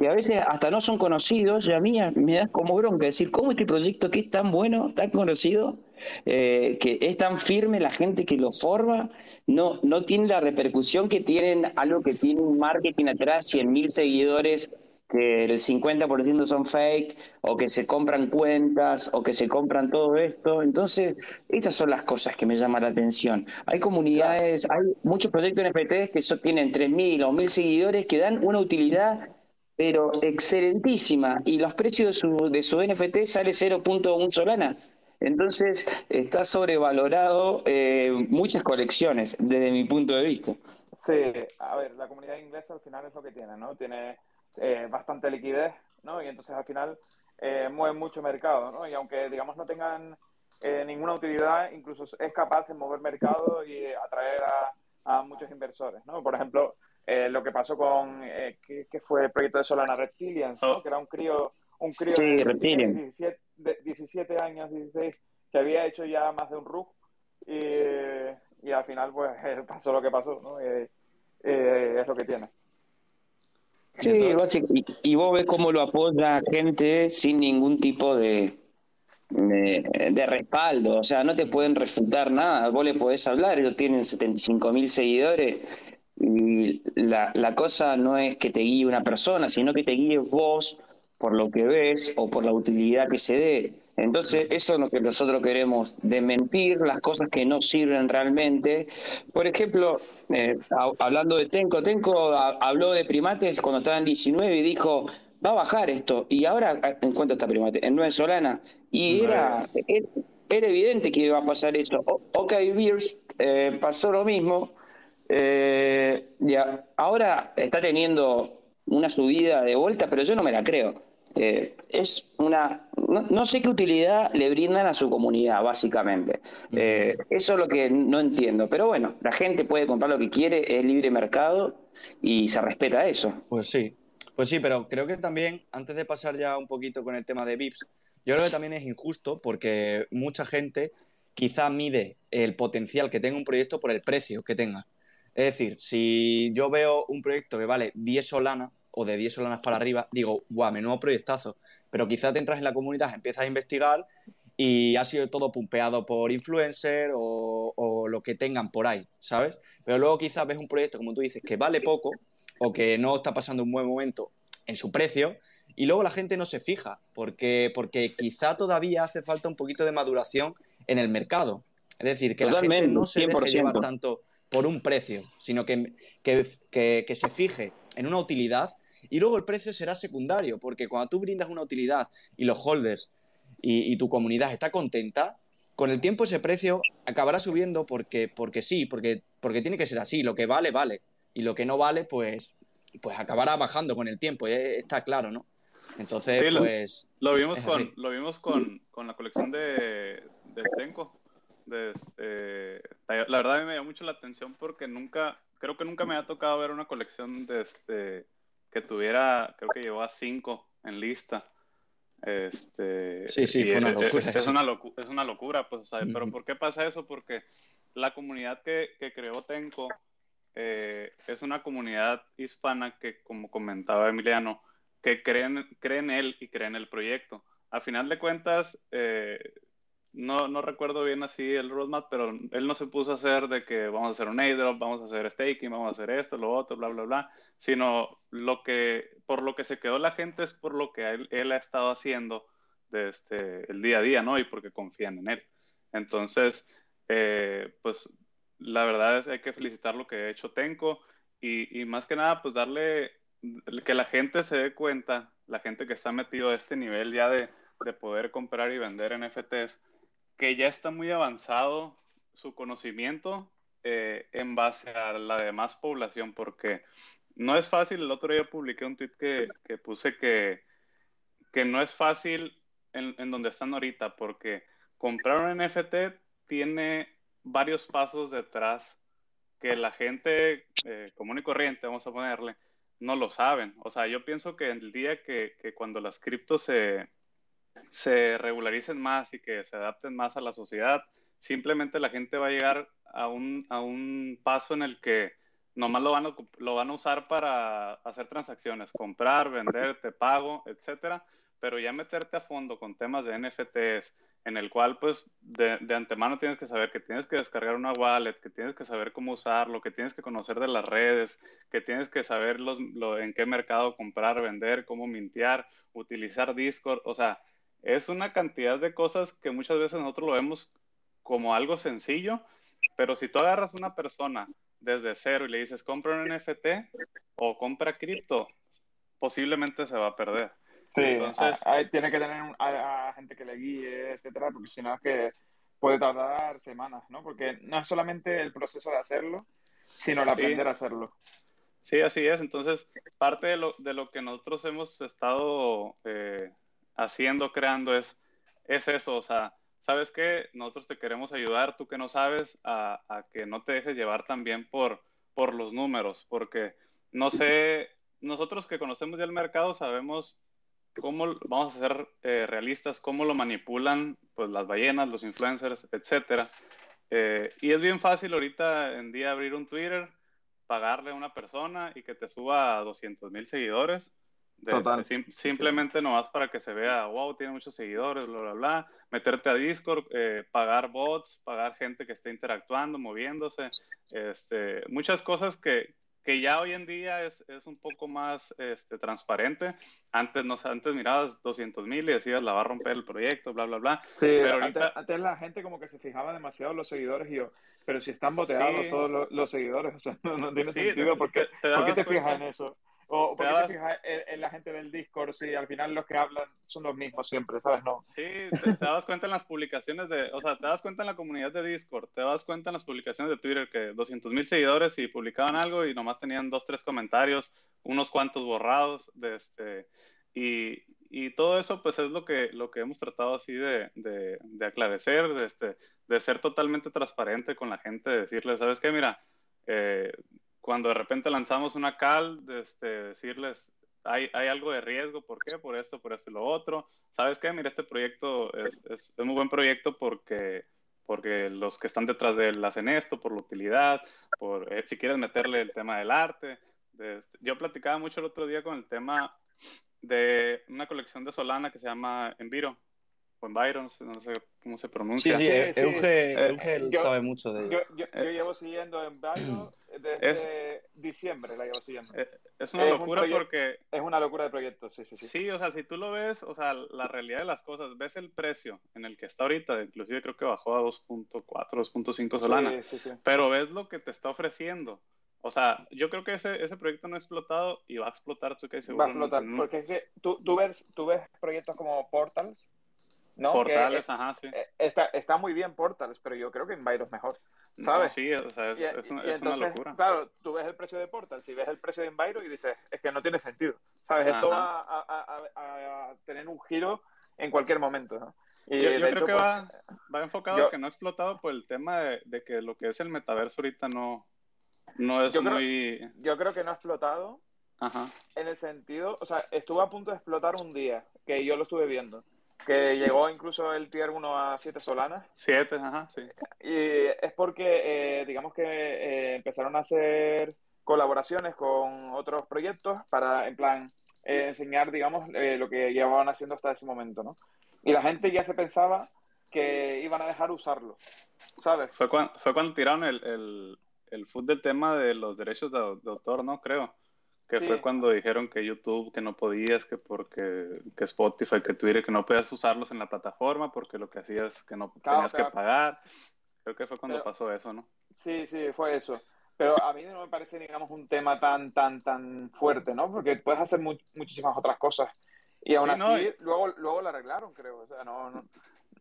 que a veces hasta no son conocidos, y a mí me da como bronca decir, ¿cómo este proyecto que es tan bueno, tan conocido, eh, que es tan firme la gente que lo forma, no, no tiene la repercusión que tienen algo que tiene un marketing atrás, 100.000 seguidores que el 50% son fake, o que se compran cuentas, o que se compran todo esto. Entonces, esas son las cosas que me llaman la atención. Hay comunidades, hay muchos proyectos NFTs que tienen 3.000 o 1.000 seguidores que dan una utilidad, pero excelentísima, y los precios de su, de su NFT sale 0.1 solana. Entonces, está sobrevalorado eh, muchas colecciones, desde mi punto de vista. Sí, a ver, la comunidad inglesa al final es lo que tiene, ¿no? Tiene eh, bastante liquidez, ¿no? Y entonces al final eh, mueven mucho mercado, ¿no? Y aunque, digamos, no tengan eh, ninguna utilidad, incluso es capaz de mover mercado y atraer a, muchos inversores, ¿no? Por ejemplo, lo que pasó con, que, fue el proyecto de Solana Reptilians, ¿no? Oh. Que era un crío, un crío de 17, años, 16, que había hecho ya más de un RUG y, y al final, pues, *laughs* pasó lo que pasó, ¿no? es lo que tiene. Sí, y, vos ves cómo lo apoya gente sin ningún tipo de, de, respaldo, o sea, no te pueden refutar nada, vos le podés hablar, ellos tienen 75 mil seguidores y la, la cosa no es que te guíe una persona, sino que te guíe vos por lo que ves o por la utilidad que se dé. Entonces, eso es lo que nosotros queremos, de mentir las cosas que no sirven realmente. Por ejemplo, eh, hablando de Tenco, Tenco habló de primates cuando estaba en 19 y dijo, va a bajar esto. Y ahora, ¿en cuánto está primate? En 9 solana. Y era, era, evidente que iba a pasar eso. ok, Beers, eh, pasó lo mismo. Eh, ya, ahora está teniendo una subida de vuelta, pero yo no me la creo. Eh, es una. No, sé qué utilidad le brindan a su comunidad, básicamente. Eh, eso es lo que no entiendo. Pero bueno, la gente puede comprar lo que quiere, es libre mercado y se respeta eso. Pues sí, pues sí, pero creo que también, antes de pasar ya un poquito con el tema de VIPs, yo creo que también es injusto porque mucha gente quizá mide el potencial que tenga un proyecto por el precio que tenga. Es decir, si yo veo un proyecto que vale 10 solanas, o de 10 solanas para arriba, digo, guau, menudo proyectazo. Pero quizás te entras en la comunidad, empiezas a investigar y ha sido todo pumpeado por influencer o, o, lo que tengan por ahí, ¿sabes? Pero luego quizás ves un proyecto, como tú dices, que vale poco o que no está pasando un buen momento en su precio y luego la gente no se fija porque, porque quizá todavía hace falta un poquito de maduración en el mercado. Es decir, que la gente no se deje llevar tanto por un precio, sino que, que, que se fije en una utilidad y luego el precio será secundario, porque cuando tú brindas una utilidad y los holders y, tu comunidad está contenta, con el tiempo ese precio acabará subiendo porque, porque sí, porque, porque tiene que ser así. Lo que vale, vale. Y lo que no vale, pues, pues acabará bajando con el tiempo. Eh, está claro, ¿no? Entonces, pues. Lo, vimos, con, lo vimos con, la colección de, de Este, la verdad a mí me dio mucho la atención porque nunca, creo que nunca me ha tocado ver una colección de este que tuviera, creo que llegó a cinco en lista. Este, sí, sí, fue una locura. Es, una, es una locura, pues, pero ¿por qué pasa eso? Porque la comunidad que, que creó Tenco eh, es una comunidad hispana que, como comentaba Emiliano, que creen, creen en él y creen en el proyecto. A final de cuentas, eh, no, no recuerdo bien así el roadmap, pero él no se puso a hacer de que vamos a hacer un airdrop, vamos a hacer staking, vamos a hacer esto, lo otro, bla, bla, bla, sino lo que, por lo que se quedó la gente es por lo que él, ha estado haciendo desde este, el día a día, ¿no? Y porque confían en él. Entonces, eh, pues la verdad es que hay que felicitar lo que ha hecho Tenko y, y más que nada, pues darle que la gente se dé cuenta, la gente que está metido a este nivel ya de, de poder comprar y vender NFTs, que ya está muy avanzado su conocimiento eh, en base a la demás población, porque no es fácil. El otro día publiqué un tweet que, que puse que, que, no es fácil en, en, donde están ahorita, porque comprar un NFT tiene varios pasos detrás que la gente eh, común y corriente, vamos a ponerle, no lo saben. O sea, yo pienso que el día que, que cuando las criptos se, se regularicen más y que se adapten más a la sociedad, simplemente la gente va a llegar a un, a un paso en el que nomás lo van, a, lo van a usar para hacer transacciones, comprar, vender, te pago, etcétera, pero ya meterte a fondo con temas de NFTs, en el cual pues de, de, antemano tienes que saber que tienes que descargar una wallet, que tienes que saber cómo usarlo, que tienes que conocer de las redes, que tienes que saber los, lo, en qué mercado comprar, vender, cómo mintear, utilizar Discord, o sea, es una cantidad de cosas que muchas veces nosotros lo vemos como algo sencillo, pero si tú agarras una persona desde cero y le dices compra un NFT o compra cripto, posiblemente se va a perder. Sí, Entonces, tiene que tener a, gente que le guíe, etcétera, porque si no es que puede tardar semanas, ¿no? Porque no es solamente el proceso de hacerlo, sino el aprender a hacerlo. Sí, así es. Entonces, parte de lo, de lo que nosotros hemos estado eh, haciendo, creando, es, es eso, o sea, ¿sabes qué? Nosotros te queremos ayudar, tú que no sabes, a, que no te dejes llevar también por, por los números, porque no sé, nosotros que conocemos ya el mercado sabemos cómo, vamos a ser eh, realistas, cómo lo manipulan pues las ballenas, los influencers, etcétera. Eh, y es bien fácil ahorita en día abrir un Twitter, pagarle a una persona y que te suba a 200 mil seguidores este, sim, simplemente nomás para que se vea, wow, tiene muchos seguidores, bla, bla, bla. Meterte a Discord, eh, pagar bots, pagar gente que esté interactuando, moviéndose. Este, muchas cosas que, que ya hoy en día es, es un poco más este, transparente. Antes, no, antes mirabas 200 mil y decías, la va a romper el proyecto, bla, bla, bla. Sí, pero ahorita... antes, la gente como que se fijaba demasiado en los seguidores y yo, pero si están boteados todos los, seguidores, *laughs* o sea, no, tiene sentido. ¿Por qué te, ¿por qué te fijas en eso? O porque te fijas en, la gente del Discord, si al final los que hablan son los mismos siempre, ¿sabes? No. Sí, te, das cuenta en las publicaciones de, o sea, te das cuenta en la comunidad de Discord, te das cuenta en las publicaciones de Twitter que 200 mil seguidores y publicaban algo y nomás tenían dos, tres comentarios, unos cuantos borrados, de este, y, y todo eso pues es lo que, lo que hemos tratado así de, de, de aclarecer, de, este, de ser totalmente transparente con la gente, de decirles, ¿sabes qué? Mira, eh, cuando de repente lanzamos una cal, este, decirles, hay, hay, algo de riesgo, ¿por qué? Por esto, por esto y lo otro. ¿Sabes qué? Mira, este proyecto es, es, un muy buen proyecto porque, porque los que están detrás de él hacen esto, por la utilidad, por eh, si quieres meterle el tema del arte. De, yo platicaba mucho el otro día con el tema de una colección de Solana que se llama Enviro, o Byron, no sé cómo se pronuncia. Sí, sí, Euge, eh, sabe mucho de ello. Yo, yo, llevo siguiendo en Byron *clears throat* desde diciembre, la llevo siguiendo. Eh, es una locura porque... Es una locura de proyecto, sí, sí, sí. Sí, o sea, si tú lo ves, o sea, la realidad de las cosas, ves el precio en el que está ahorita, inclusive creo que bajó a 2.4, 2.5 Solana, sí, sí, pero ves lo que te está ofreciendo. O sea, yo creo que ese, ese proyecto no ha explotado y va a explotar, tú que seguro. Va a explotar, porque es que tú, tú, ves, tú ves proyectos como Portals, Portales, ajá, sí. Eh, está, está muy bien Portales, pero yo creo que Enviro es mejor. ¿Sabes? sí, o sea, es, una, locura. Claro, tú ves el precio de Portal, si ves el precio de Enviro y dices, es que no tiene sentido. ¿Sabes? Esto va a, tener un giro en cualquier momento, ¿no? Y yo, creo que pues, va, va enfocado que no ha explotado por el tema de, de, que lo que es el metaverso ahorita no, no es muy... yo creo que no ha explotado Ajá. en el sentido, o sea, estuvo a punto de explotar un día, que yo lo estuve viendo que llegó incluso el tier 1 a 7 solanas. 7, ajá, sí. Y es porque, eh, digamos que eh, empezaron a hacer colaboraciones con otros proyectos para, en plan, eh, enseñar, digamos, lo que llevaban haciendo hasta ese momento, ¿no? Y la gente ya se pensaba que iban a dejar usarlo, ¿sabes? Fue cuando, fue cuando tiraron el, el, el foot del tema de los derechos de, autor, ¿no? Creo. Que fue cuando dijeron que YouTube, que no podías, que porque que Spotify, que Twitter, que no podías usarlos en la plataforma porque lo que hacías que no tenías que pagar. Creo que fue cuando pasó eso, ¿no? Sí, sí, fue eso. Pero a mí no me parece, digamos, un tema tan, tan, tan fuerte, ¿no? Porque puedes hacer muchísimas otras cosas. Y aún así, luego, luego lo arreglaron, creo. O sea, no, no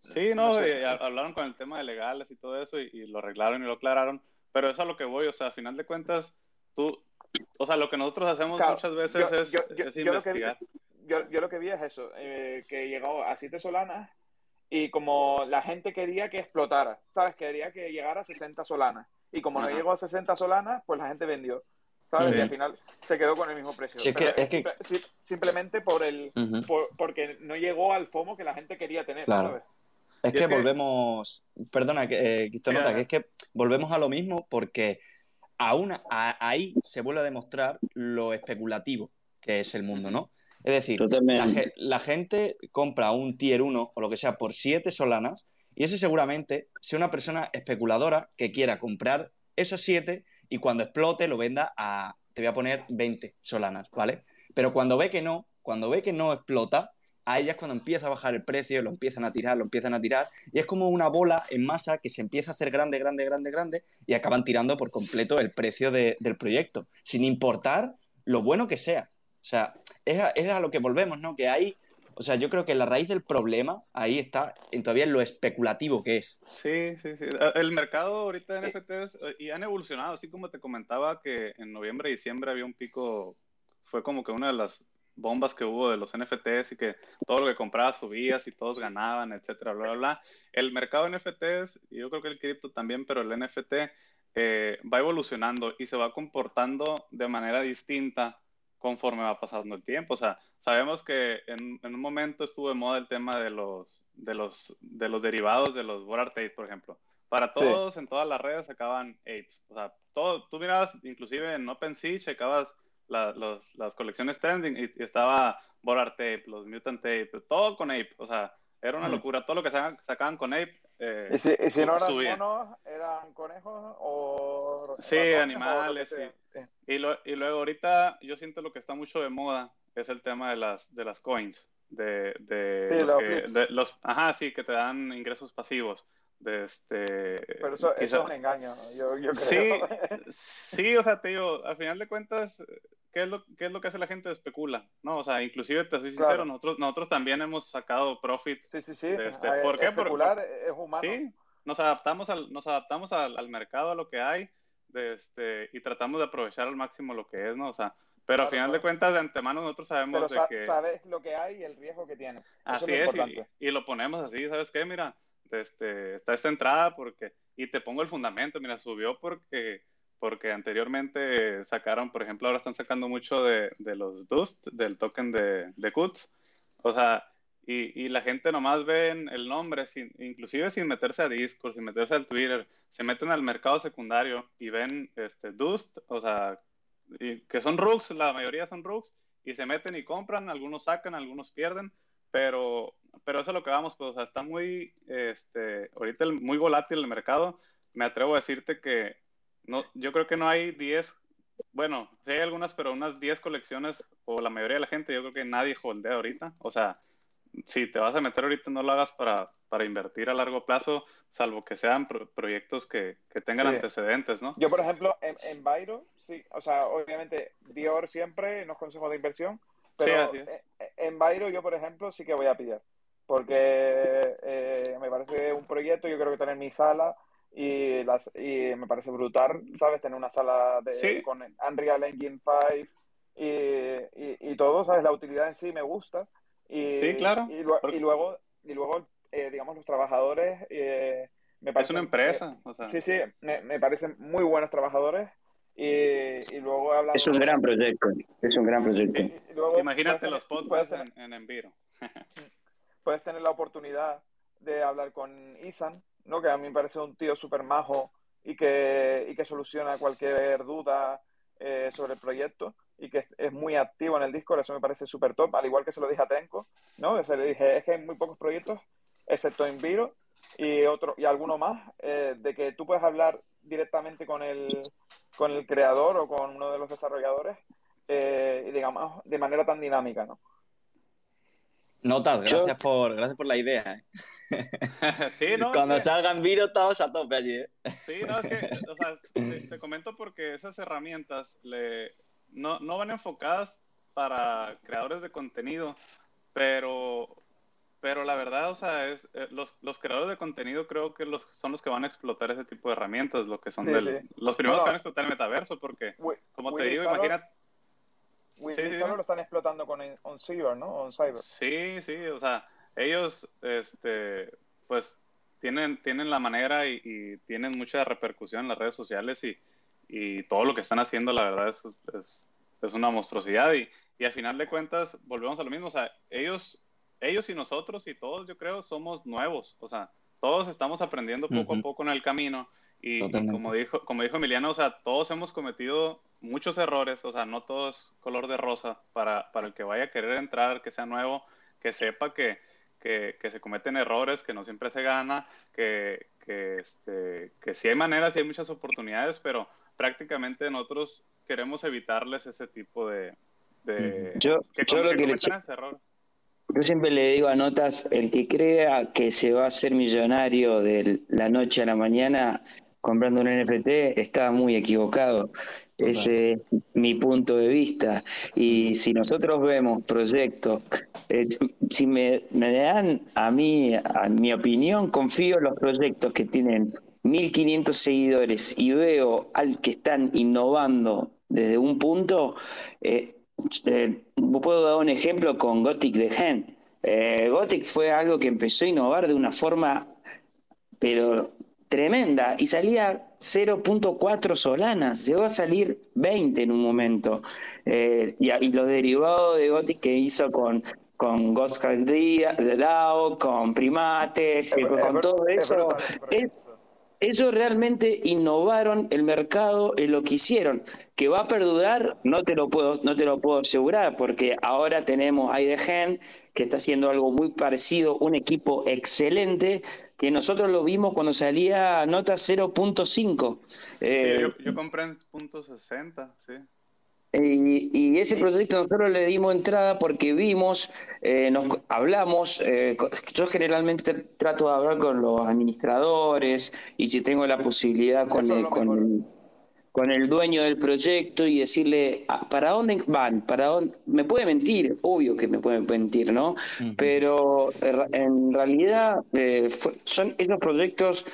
Sí, no, eh, hablaron con el tema de legales y todo eso y, lo arreglaron y lo aclararon, pero eso es a lo que voy, o sea, a final de cuentas, tú, o sea, lo que nosotros hacemos muchas veces es, investigar. yo, lo que vi es eso, eh, que llegó a siete solanas y como la gente quería que explotara, ¿sabes? Quería que llegara a 60 solanas. Y como no llegó a 60 solanas, pues la gente vendió. ¿sabes? Y al final se quedó con el mismo precio. simplemente por el porque no llegó al FOMO que la gente quería tener, ¿sabes? Es que, volvemos, perdona, eh, nota, que es que volvemos a lo mismo porque aún ahí se vuelve a demostrar lo especulativo que es el mundo, ¿no? Es decir, la, gente compra un tier 1 o lo que sea por 7 solanas y ese seguramente sea una persona especuladora que quiera comprar esos 7 y cuando explote lo venda a, te voy a poner 20 solanas, ¿vale? Pero cuando ve que no, cuando ve que no explota, a ellas cuando empieza a bajar el precio, lo empiezan a tirar, lo empiezan a tirar, y es como una bola en masa que se empieza a hacer grande, grande, grande, grande, y acaban tirando por completo el precio del proyecto, sin importar lo bueno que sea. O sea, es a, lo que volvemos, ¿no? Que hay, o sea, yo creo que la raíz del problema ahí está en todavía en lo especulativo que es. Sí, sí, sí. El mercado ahorita de NFTs eh, y han evolucionado, así como te comentaba que en noviembre y diciembre había un pico, fue como que una de las bombas que hubo de los NFTs y que todo lo que comprabas subías y todos ganaban, etcétera, bla, bla, bla. El mercado de NFTs, yo creo que el cripto también, pero el NFT eh, va evolucionando y se va comportando de manera distinta conforme va pasando el tiempo. O sea, sabemos que en, un momento estuvo de moda el tema de los, de los, de los derivados de los Bored Ape, por ejemplo. Para todos, en todas las redes, sacaban apes. O sea, todo, tú mirabas, inclusive en OpenSea, checabas las colecciones trending y, estaba Borar Tape, los Mutant Tape, todo con Ape, o sea, era una locura, todo lo que sacaban, con Ape. Eh, ¿Y, si, no eran monos, eran conejos o... Sí, animales, sí. Y, y luego ahorita yo siento lo que está mucho de moda es el tema de las, de las coins, de, de, los, que, de los, ajá, sí, que te dan ingresos pasivos de este pero eso, es un engaño yo, yo creo. sí sí o sea te digo al final de cuentas ¿qué es lo, qué es lo que hace la gente? Especula, ¿no? O sea, inclusive, te soy sincero, nosotros, nosotros también hemos sacado profit. Sí, sí, sí. Este, ¿Por qué? Especular es humano. Sí, nos adaptamos al, nos adaptamos al, mercado, a lo que hay, de este, y tratamos de aprovechar al máximo lo que es, ¿no? O sea, pero al final de cuentas, de antemano nosotros sabemos de que... sabes lo que hay y el riesgo que tiene. así es, y, lo ponemos así, ¿sabes qué? Mira, este, está esta entrada porque... Y te pongo el fundamento, mira, subió porque porque anteriormente sacaron, por ejemplo, ahora están sacando mucho de, de los Dust, del token de, de Kuts. O sea, y, y, la gente nomás ve el nombre, sin, inclusive sin meterse a Discord, sin meterse al Twitter, se meten al mercado secundario y ven este Dust, o sea, y, que son rooks, la mayoría son rooks, y se meten y compran, algunos sacan, algunos pierden, pero, pero eso es lo que vamos, pues, o sea, está muy, este, ahorita muy volátil el mercado. Me atrevo a decirte que no, yo creo que no hay 10, bueno, sí hay algunas, pero unas 10 colecciones, o la mayoría de la gente, yo creo que nadie holdea ahorita. O sea, si te vas a meter ahorita, no lo hagas para, para invertir a largo plazo, salvo que sean proyectos que, que tengan antecedentes, ¿no? Yo, por ejemplo, en, en Byro, sí, o sea, obviamente Dior siempre nos consejos de inversión, pero en Byro yo, por ejemplo, sí que voy a pillar, porque eh, me parece un proyecto, yo creo que tener mi sala y, las, y me parece brutal, ¿sabes? Tener una sala de, con Unreal Engine 5 y, y, todo, ¿sabes? La utilidad en sí me gusta. Y, sí, claro. Y, luego, y luego eh, digamos, los trabajadores... Eh, me parece una empresa. o sea. Sí, sí, me, me, parecen muy buenos trabajadores. Y, y luego hablamos... Es un gran proyecto, es un gran proyecto. Imagínate los podcasts en, en Enviro. *laughs* puedes tener la oportunidad de hablar con Isan, ¿no? que a mí me parece un tío súper majo y que, y que soluciona cualquier duda eh, sobre el proyecto y que es, muy activo en el Discord, eso me parece súper top, al igual que se lo dije a Tenko, ¿no? se le dije, es que hay muy pocos proyectos, excepto Enviro, y otro y alguno más, eh, de que tú puedes hablar directamente con el, con el creador o con uno de los desarrolladores eh, digamos de manera tan dinámica, ¿no? Notas, gracias por gracias por la idea. ¿eh? *laughs* sí, ¿no? Cuando salgan virus estamos a tope allí. ¿eh? Sí, no, es que, o sea, te, te comento porque esas herramientas le, no, no van enfocadas para creadores de contenido, pero pero la verdad, o sea, es, eh, los, los, creadores de contenido creo que los, son los que van a explotar ese tipo de herramientas, lo que son Sí, del- sí. los primeros Bueno, que van a explotar el metaverso, porque, como te digo, imagínate, Sí, sí, Salo sí. lo están explotando con on Cyber, ¿no? On Cyber. Sí, sí, o sea, ellos, este, pues, tienen, tienen la manera y, y tienen mucha repercusión en las redes sociales y, y todo lo que están haciendo, la verdad, es, es, es una monstruosidad y, y al final de cuentas, volvemos a lo mismo, o sea, ellos, ellos y nosotros y todos, yo creo, somos nuevos, o sea, todos estamos aprendiendo poco a poco en el camino y, como dijo, como dijo Emiliano, o sea, todos hemos cometido muchos errores, o sea, no todo es color de rosa. Para, para el que vaya a querer entrar, que sea nuevo, que sepa que, que, que se cometen errores, que no siempre se gana, que, que, este, que sí hay maneras y hay muchas oportunidades, pero prácticamente nosotros queremos evitarles ese tipo de... de Yo, que, yo lo que siempre le digo a Notas, el que crea que se va a hacer millonario de la noche a la mañana comprando un NFT está muy equivocado. Total. Ese es mi punto de vista. Y si nosotros vemos proyectos, eh, si me, me dan a mí, a mi opinión, confío en los proyectos que tienen 1500 seguidores y veo al que están innovando desde un punto, eh, eh, puedo dar un ejemplo con Gothic de Gen. Gothic fue algo que empezó a innovar de una forma, pero tremenda, y salía 0.4 solanas, llegó a salir 20 en un momento. Eh, y, y los derivados de Gothic que hizo con, con Ghost DAO, con primates, Es- con es- todo es eso. Ellos realmente innovaron el mercado en lo que hicieron. Que va a perdurar, no te lo puedo, no te lo puedo asegurar, porque ahora tenemos a IDGen, que está haciendo algo muy parecido, un equipo excelente, que nosotros lo vimos cuando salía nota 0.5. Eh, Sí, yo, yo compré en punto .60, sí. y, y ese proyecto nosotros le dimos entrada porque vimos, eh, nos hablamos, eh, yo generalmente trato de hablar con los administradores y si tengo la posibilidad con con con el dueño del proyecto y decirle, ah, ¿para dónde van? ¿Para dónde? Me puede mentir, obvio que me puede mentir, ¿no? Pero eh, en realidad eh, son esos proyectos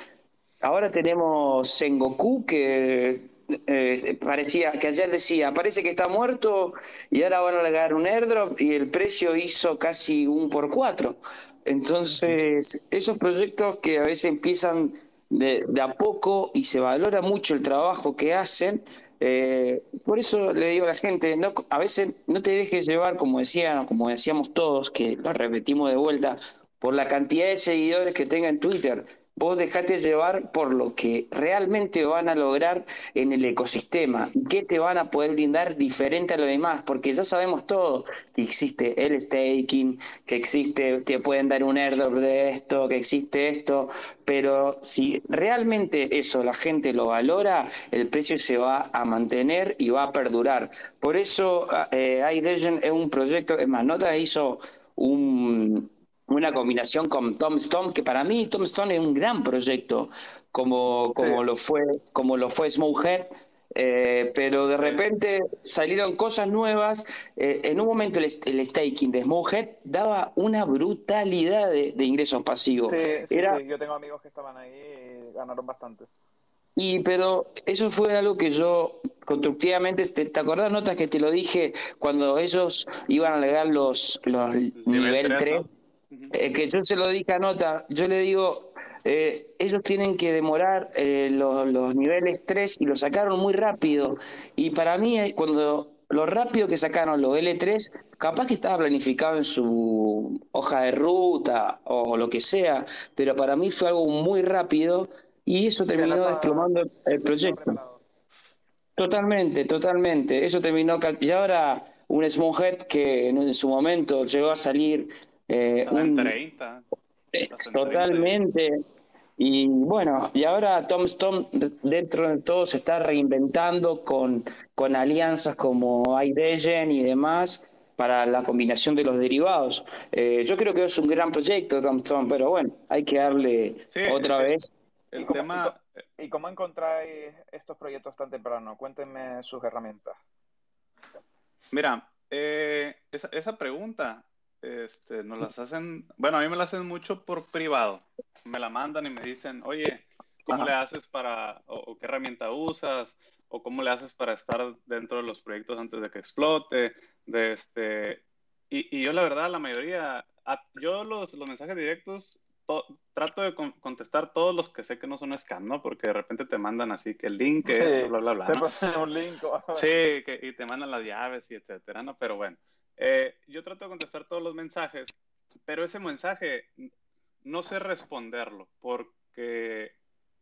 Ahora tenemos Sengoku que eh, parecía que ayer decía, parece que está muerto y ahora van a largar un airdrop y el precio hizo casi un por cuatro. Entonces, esos proyectos que a veces empiezan de, de a poco y se valora mucho el trabajo que hacen, eh, por eso le digo a la gente, no, a veces no te dejes llevar, como decían, como decíamos todos, que lo repetimos de vuelta, por la cantidad de seguidores que tenga en Twitter. Vos dejate llevar por lo que realmente van a lograr en el ecosistema qué te van a poder brindar diferente a lo demás, porque ya sabemos todo, que existe el staking, que existe, te pueden dar un airdrop de esto, que existe esto, pero si realmente eso la gente lo valora, el precio se va a mantener y va a perdurar. Por eso eh, es un proyecto, es más, Nota hizo un una combinación con Tom Stone, que para mí Tom Stone es un gran proyecto, como, como, lo, fue, como lo fue Smokehead. Eh, pero de repente salieron cosas nuevas. Eh, en un momento el, staking de Smokehead daba una brutalidad de, de ingresos pasivos. Era... yo tengo amigos que estaban ahí y ganaron bastante. Y pero eso fue algo que yo constructivamente, ¿te, te acordás notas que te lo dije cuando ellos iban a alegar los, los nivel, nivel 3? 3 eh, que yo se lo dije a Nota, yo le digo, eh, ellos tienen que demorar eh, los, los niveles 3 y lo sacaron muy rápido. Y para mí, eh, cuando lo rápido que sacaron los L3, capaz que estaba planificado en su hoja de ruta o lo que sea, pero para mí fue algo muy rápido y eso terminó desplomando el proyecto. Totalmente, totalmente. Eso terminó. Y ahora un Smokehead que en su momento llegó a salir eh, un, 30. eh, totalmente. Y bueno, y ahora Tom Stone dentro de todo se está reinventando con, con alianzas como iDegen y demás para la combinación de los derivados. Eh, yo creo que es un gran proyecto, Tom Stone, pero bueno, hay que darle otra vez. El ¿Y tema... ¿Y cómo encontráis estos proyectos tan temprano? Cuéntenme sus herramientas. Mira, eh, esa, esa, pregunta este, nos las hacen, bueno, a mí me la hacen mucho por privado. Me la mandan y me dicen, oye, ¿cómo le haces para, o, qué herramienta usas, o cómo le haces para estar dentro de los proyectos antes de que explote, de este, y, y yo la verdad, la mayoría, yo los, los mensajes directos trato de contestar todos los que sé que no son scam, ¿no? Porque de repente te mandan así que el link es, bla, bla, bla. Te ponen un link. *laughs* sí, que, y te mandan las llaves y etcétera, ¿no? Pero bueno, eh, yo trato de contestar todos los mensajes, pero ese mensaje no sé responderlo porque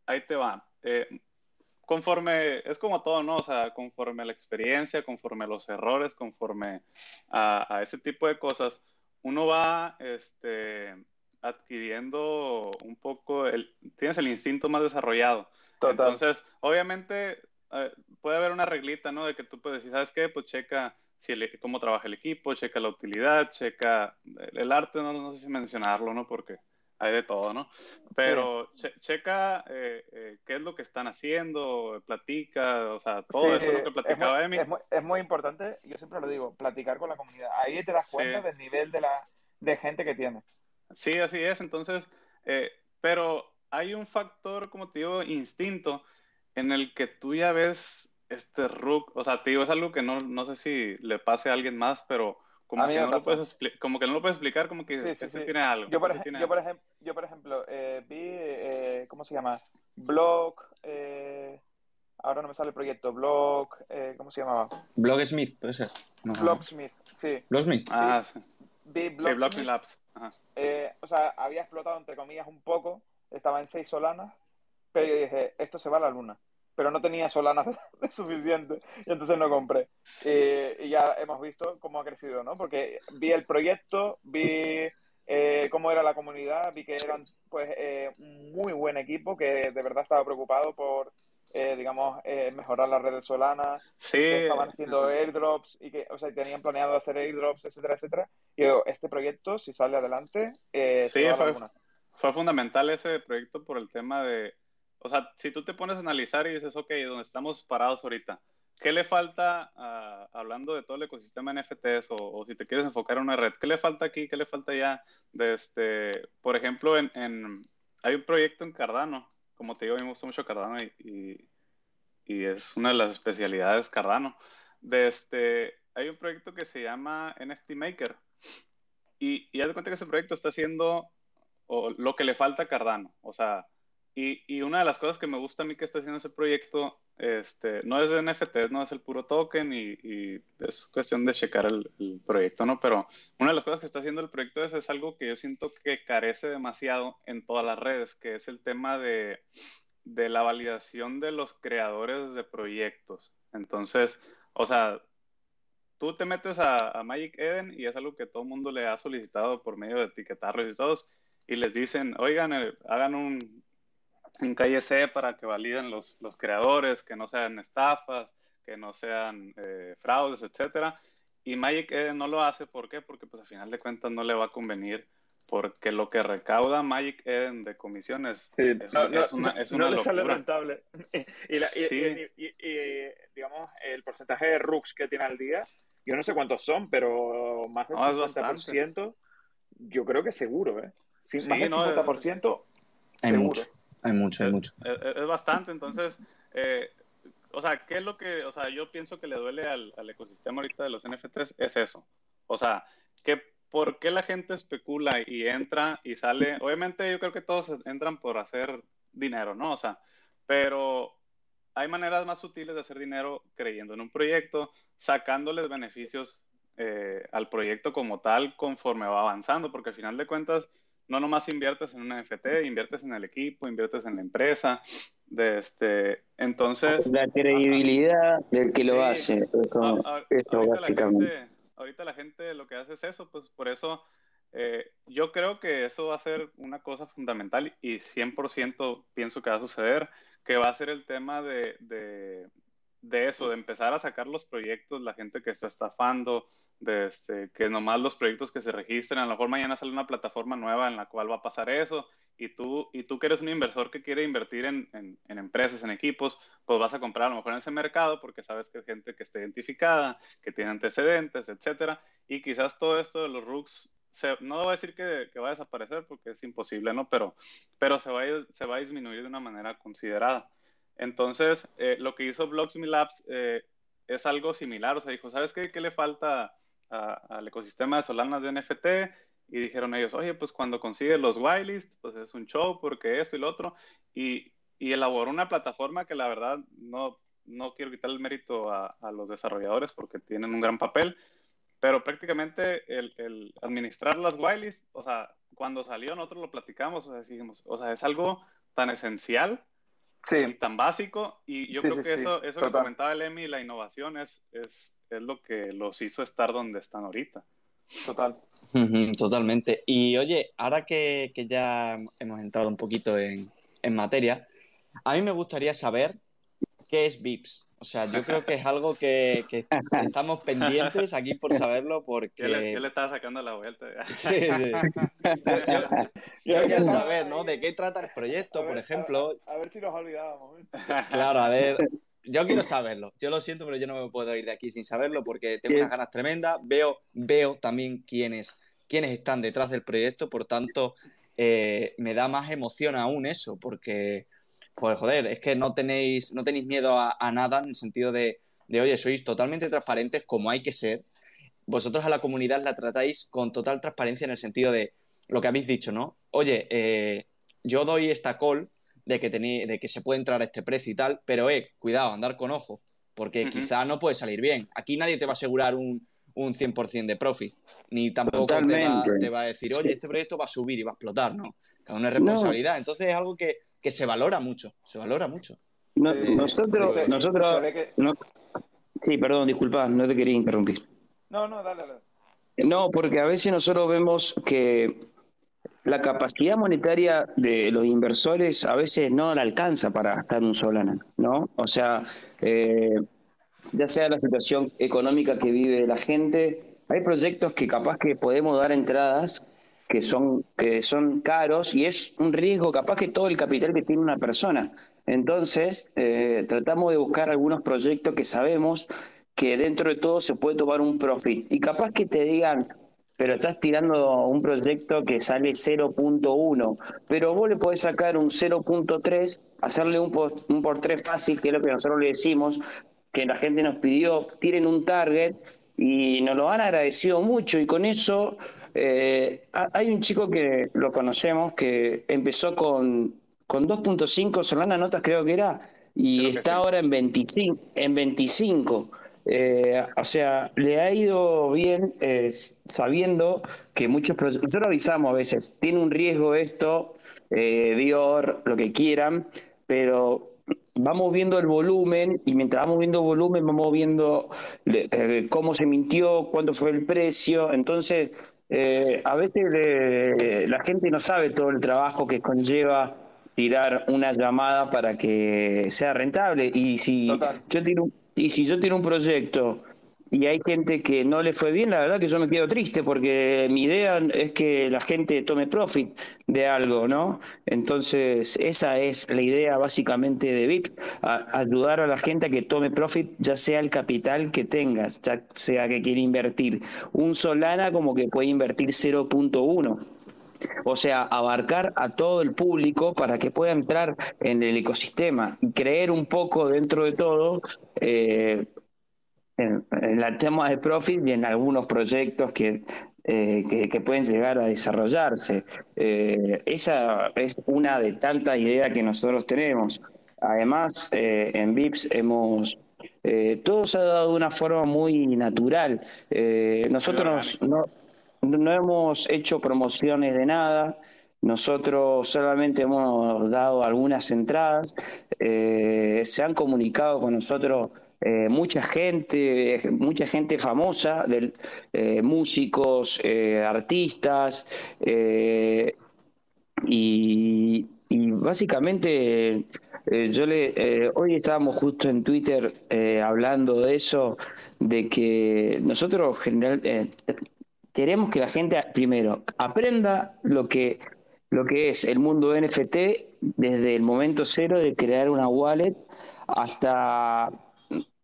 ahí te va. Eh, conforme, es como todo, ¿no? O sea, conforme a la experiencia, conforme a los errores, conforme a, a ese tipo de cosas, uno va, este, adquiriendo un poco, el, tienes el instinto más desarrollado. Entonces, obviamente, eh, puede haber una reglita, ¿no? De que tú puedes decir, ¿sabes qué? Pues checa si cómo trabaja el equipo, checa la utilidad, checa el, arte, no, no, sé si mencionarlo, ¿no? Porque hay de todo, ¿no? Pero checa eh, eh, qué es lo que están haciendo, platica, o sea, todo eso es lo que platicaba Emi. Es muy, es muy, importante, yo siempre lo digo, platicar con la comunidad. Ahí te das cuenta del nivel de, la, de gente que tiene. Sí, así es. Entonces, eh, pero hay un factor, como te digo, instinto, en el que tú ya ves este Rook, o sea, te digo, es algo que no, no sé si le pase a alguien más, pero como, que no, lo puedes como que no lo puedes explicar, como que sí, sí, tiene algo. Yo, por, ejemplo, yo, por, ejemplo, yo por ejemplo, eh, vi, eh, ¿cómo se llama? Blog, ahora no me sale el proyecto, Blog, ¿cómo se llamaba? Blogsmith, puede ser. Blogsmith, sí. Blogsmith. Ah, sí. Vi Blogsmith Labs. Eh, o sea, había explotado entre comillas un poco, estaba en seis solanas, pero yo dije, esto se va a la luna. Pero no tenía solanas *laughs* suficiente y entonces no compré. y ya hemos visto cómo ha crecido, ¿no? Porque vi el proyecto, vi eh, cómo era la comunidad, vi que eran pues eh, un muy buen equipo que de verdad estaba preocupado por eh, digamos, eh, mejorar las redes solanas, sí. que estaban haciendo airdrops y que, o sea, tenían planeado hacer airdrops, etcétera, etcétera. Y este proyecto, si sale adelante, eh, sí, fue, fue fundamental ese proyecto por el tema de, o sea, si tú te pones a analizar y dices, ok, donde estamos parados ahorita, ¿qué le falta, hablando de todo el ecosistema NFTs o, o, si te quieres enfocar en una red, qué le falta aquí, qué le falta allá? De este, por ejemplo, en, en, hay un proyecto en Cardano como te digo, a mí me gusta mucho Cardano y, y, es una de las especialidades Cardano. De este, hay un proyecto que se llama NFT Maker y, y haz de cuenta que ese proyecto está haciendo lo que le falta a Cardano. O sea, y, una de las cosas que me gusta a mí que está haciendo ese proyecto, este, no es de NFTs, no es el puro token y, es cuestión de checar el, proyecto, ¿no? Pero una de las cosas que está haciendo el proyecto es, es algo que yo siento que carece demasiado en todas las redes, que es el tema de, de la validación de los creadores de proyectos. Entonces, o sea, tú te metes a, Magic Eden y es algo que todo el mundo le ha solicitado por medio de etiquetarlos y todos, y les dicen, oigan, eh, hagan un, en calle C para que validen los, los creadores, que no sean estafas, que no sean eh, fraudes, etcétera. Y Magic Eden no lo hace, ¿por qué? Porque pues a final de cuentas no le va a convenir, porque lo que recauda Magic Eden de comisiones es, no, es, una, es una le sale rentable. *laughs* Y, la, y, y, digamos, el porcentaje de rooks que tiene al día, yo no sé cuántos son, pero más del 50%, yo creo que seguro, ¿eh? Sí, más del 50%, hay seguro. Mucho. Hay mucho, hay mucho. Es, bastante, entonces, eh, o sea, ¿qué es lo que, o sea, yo pienso que le duele al, al, ecosistema ahorita de los NFTs? Es eso. O sea, que ¿por qué la gente especula y entra y sale? Obviamente yo creo que todos entran por hacer dinero, ¿no? O sea, pero hay maneras más sutiles de hacer dinero creyendo en un proyecto, sacándoles beneficios eh, al proyecto como tal conforme va avanzando, porque al final de cuentas no nomás inviertes en un NFT, inviertes en el equipo, inviertes en la empresa, de este, entonces... La credibilidad del que lo hace, ahorita, básicamente. La gente, ahorita la gente lo que hace es eso, pues por eso eh, yo creo que eso va a ser una cosa fundamental y 100% pienso que va a suceder, que va a ser el tema de, de, de eso, de empezar a sacar los proyectos, la gente que está estafando, de este, que nomás los proyectos que se registren, a lo mejor mañana sale una plataforma nueva en la cual va a pasar eso, y tú, y tú que eres un inversor que quiere invertir en, en, en, empresas, en equipos, pues vas a comprar a lo mejor en ese mercado porque sabes que es gente que está identificada, que tiene antecedentes, etcétera, y quizás todo esto de los RUCs no voy a decir que, va a desaparecer porque es imposible, ¿no? Pero, pero se, va a, se disminuir de una manera considerada. Entonces, eh, lo que hizo Blocksme Labs eh, es algo similar, o sea, dijo, ¿sabes qué le falta al ecosistema de Solanas de NFT? Y dijeron ellos, oye, pues cuando consigues los whitelist, pues es un show porque esto y lo otro. Y, y elaboró una plataforma que la verdad no, no quiero quitar el mérito a, a los desarrolladores porque tienen un gran papel, pero prácticamente el, el administrar las whitelists, o sea, cuando salió nosotros lo platicamos, o sea, decimos, o sea, es algo tan esencial sí. y tan básico, y yo sí, creo sí, que eso, eso que comentaba el Emi, la innovación es, es, es lo que los hizo estar donde están ahorita. Total. Totalmente. Y oye, ahora que, que ya hemos entrado un poquito en, en materia, a mí me gustaría saber qué es VIPS. O sea, yo creo que es algo que, que estamos pendientes aquí por saberlo *laughs* porque... ¿Qué le, qué le estaba sacando la vuelta? *laughs* sí, sí. *laughs* Yo, yo, yo quiero saber, ¿no? ¿De qué trata el proyecto, ver, por ejemplo? A, a, ver si nos olvidábamos. Claro, a ver... Yo quiero saberlo. Yo lo siento, pero yo no me puedo ir de aquí sin saberlo porque tengo unas ganas tremendas. Veo, veo también quiénes, quiénes están detrás del proyecto, por tanto, eh, me da más emoción aún eso, porque pues joder, es que no tenéis, no tenéis miedo a, a nada en el sentido de, de, oye, sois totalmente transparentes como hay que ser. Vosotros a la comunidad la tratáis con total transparencia en el sentido de lo que habéis dicho, ¿no? Oye, eh, yo doy esta call de que, tení, de que se puede entrar a este precio y tal, pero eh, cuidado, andar con ojo, porque uh -huh. quizá no puede salir bien. Aquí nadie te va a asegurar un, un 100% de profit, ni tampoco te va, te va, a decir, oye, este proyecto va a subir y va a explotar, ¿no? Cada uno es responsabilidad. No. Entonces es algo que, que se valora mucho, se valora mucho. No, nosotros, sí, nosotros, que... no, sí, perdón, disculpa, no te quería interrumpir. No, no, dale, dale. No, porque a veces nosotros vemos que la capacidad monetaria de los inversores a veces no la alcanza para gastar un Solana, ¿no? O sea, eh, ya sea la situación económica que vive la gente, hay proyectos que capaz que podemos dar entradas que son, que son caros y es un riesgo capaz que todo el capital que tiene una persona. Entonces, eh, tratamos de buscar algunos proyectos que sabemos que dentro de todo se puede tomar un profit. Y capaz que te digan, pero estás tirando un proyecto que sale 0.1, pero vos le podés sacar un 0.3, hacerle un, post, un por 3 fácil, que es lo que nosotros le decimos, que la gente nos pidió, tiren un target y nos lo han agradecido mucho y con eso eh, hay un chico que lo conocemos que empezó con, con 2.5 Solana Notas, creo que era, y está sí. ahora en 25. En 25. Eh, o sea, le ha ido bien eh, sabiendo que muchos nosotros avisamos a veces, tiene un riesgo esto, eh, Dior, lo que quieran, pero vamos viendo el volumen y mientras vamos viendo volumen vamos viendo cómo se mintió, cuánto fue el precio, entonces eh, a veces eh, la gente no sabe todo el trabajo que conlleva tirar una llamada para que sea rentable. Y si yo tiro y si yo tiro un proyecto y hay gente que no le fue bien, la verdad que yo me quedo triste porque mi idea es que la gente tome profit de algo, ¿no? Entonces, esa es la idea básicamente de VIP, ayudar a la gente a que tome profit, ya sea el capital que tengas, ya sea que quiera invertir un Solana como que puede invertir 0.1. O sea, abarcar a todo el público para que pueda entrar en el ecosistema y creer un poco dentro de todo eh, en, en el tema de profit y en algunos proyectos que, eh, que, que, pueden llegar a desarrollarse. Eh, esa es una de tantas ideas que nosotros tenemos. Además, eh, en VIPS hemos... todo se ha dado de una forma muy natural. nosotros no, no hemos hecho promociones de nada. Nosotros solamente hemos dado algunas entradas, eh, se han comunicado con nosotros eh, mucha gente, mucha gente famosa, del, eh, músicos, eh, artistas, y, básicamente yo le, hoy estábamos justo en Twitter hablando de eso, de que nosotros general, queremos que la gente primero aprenda lo que lo que es el mundo NFT desde el momento cero de crear una wallet hasta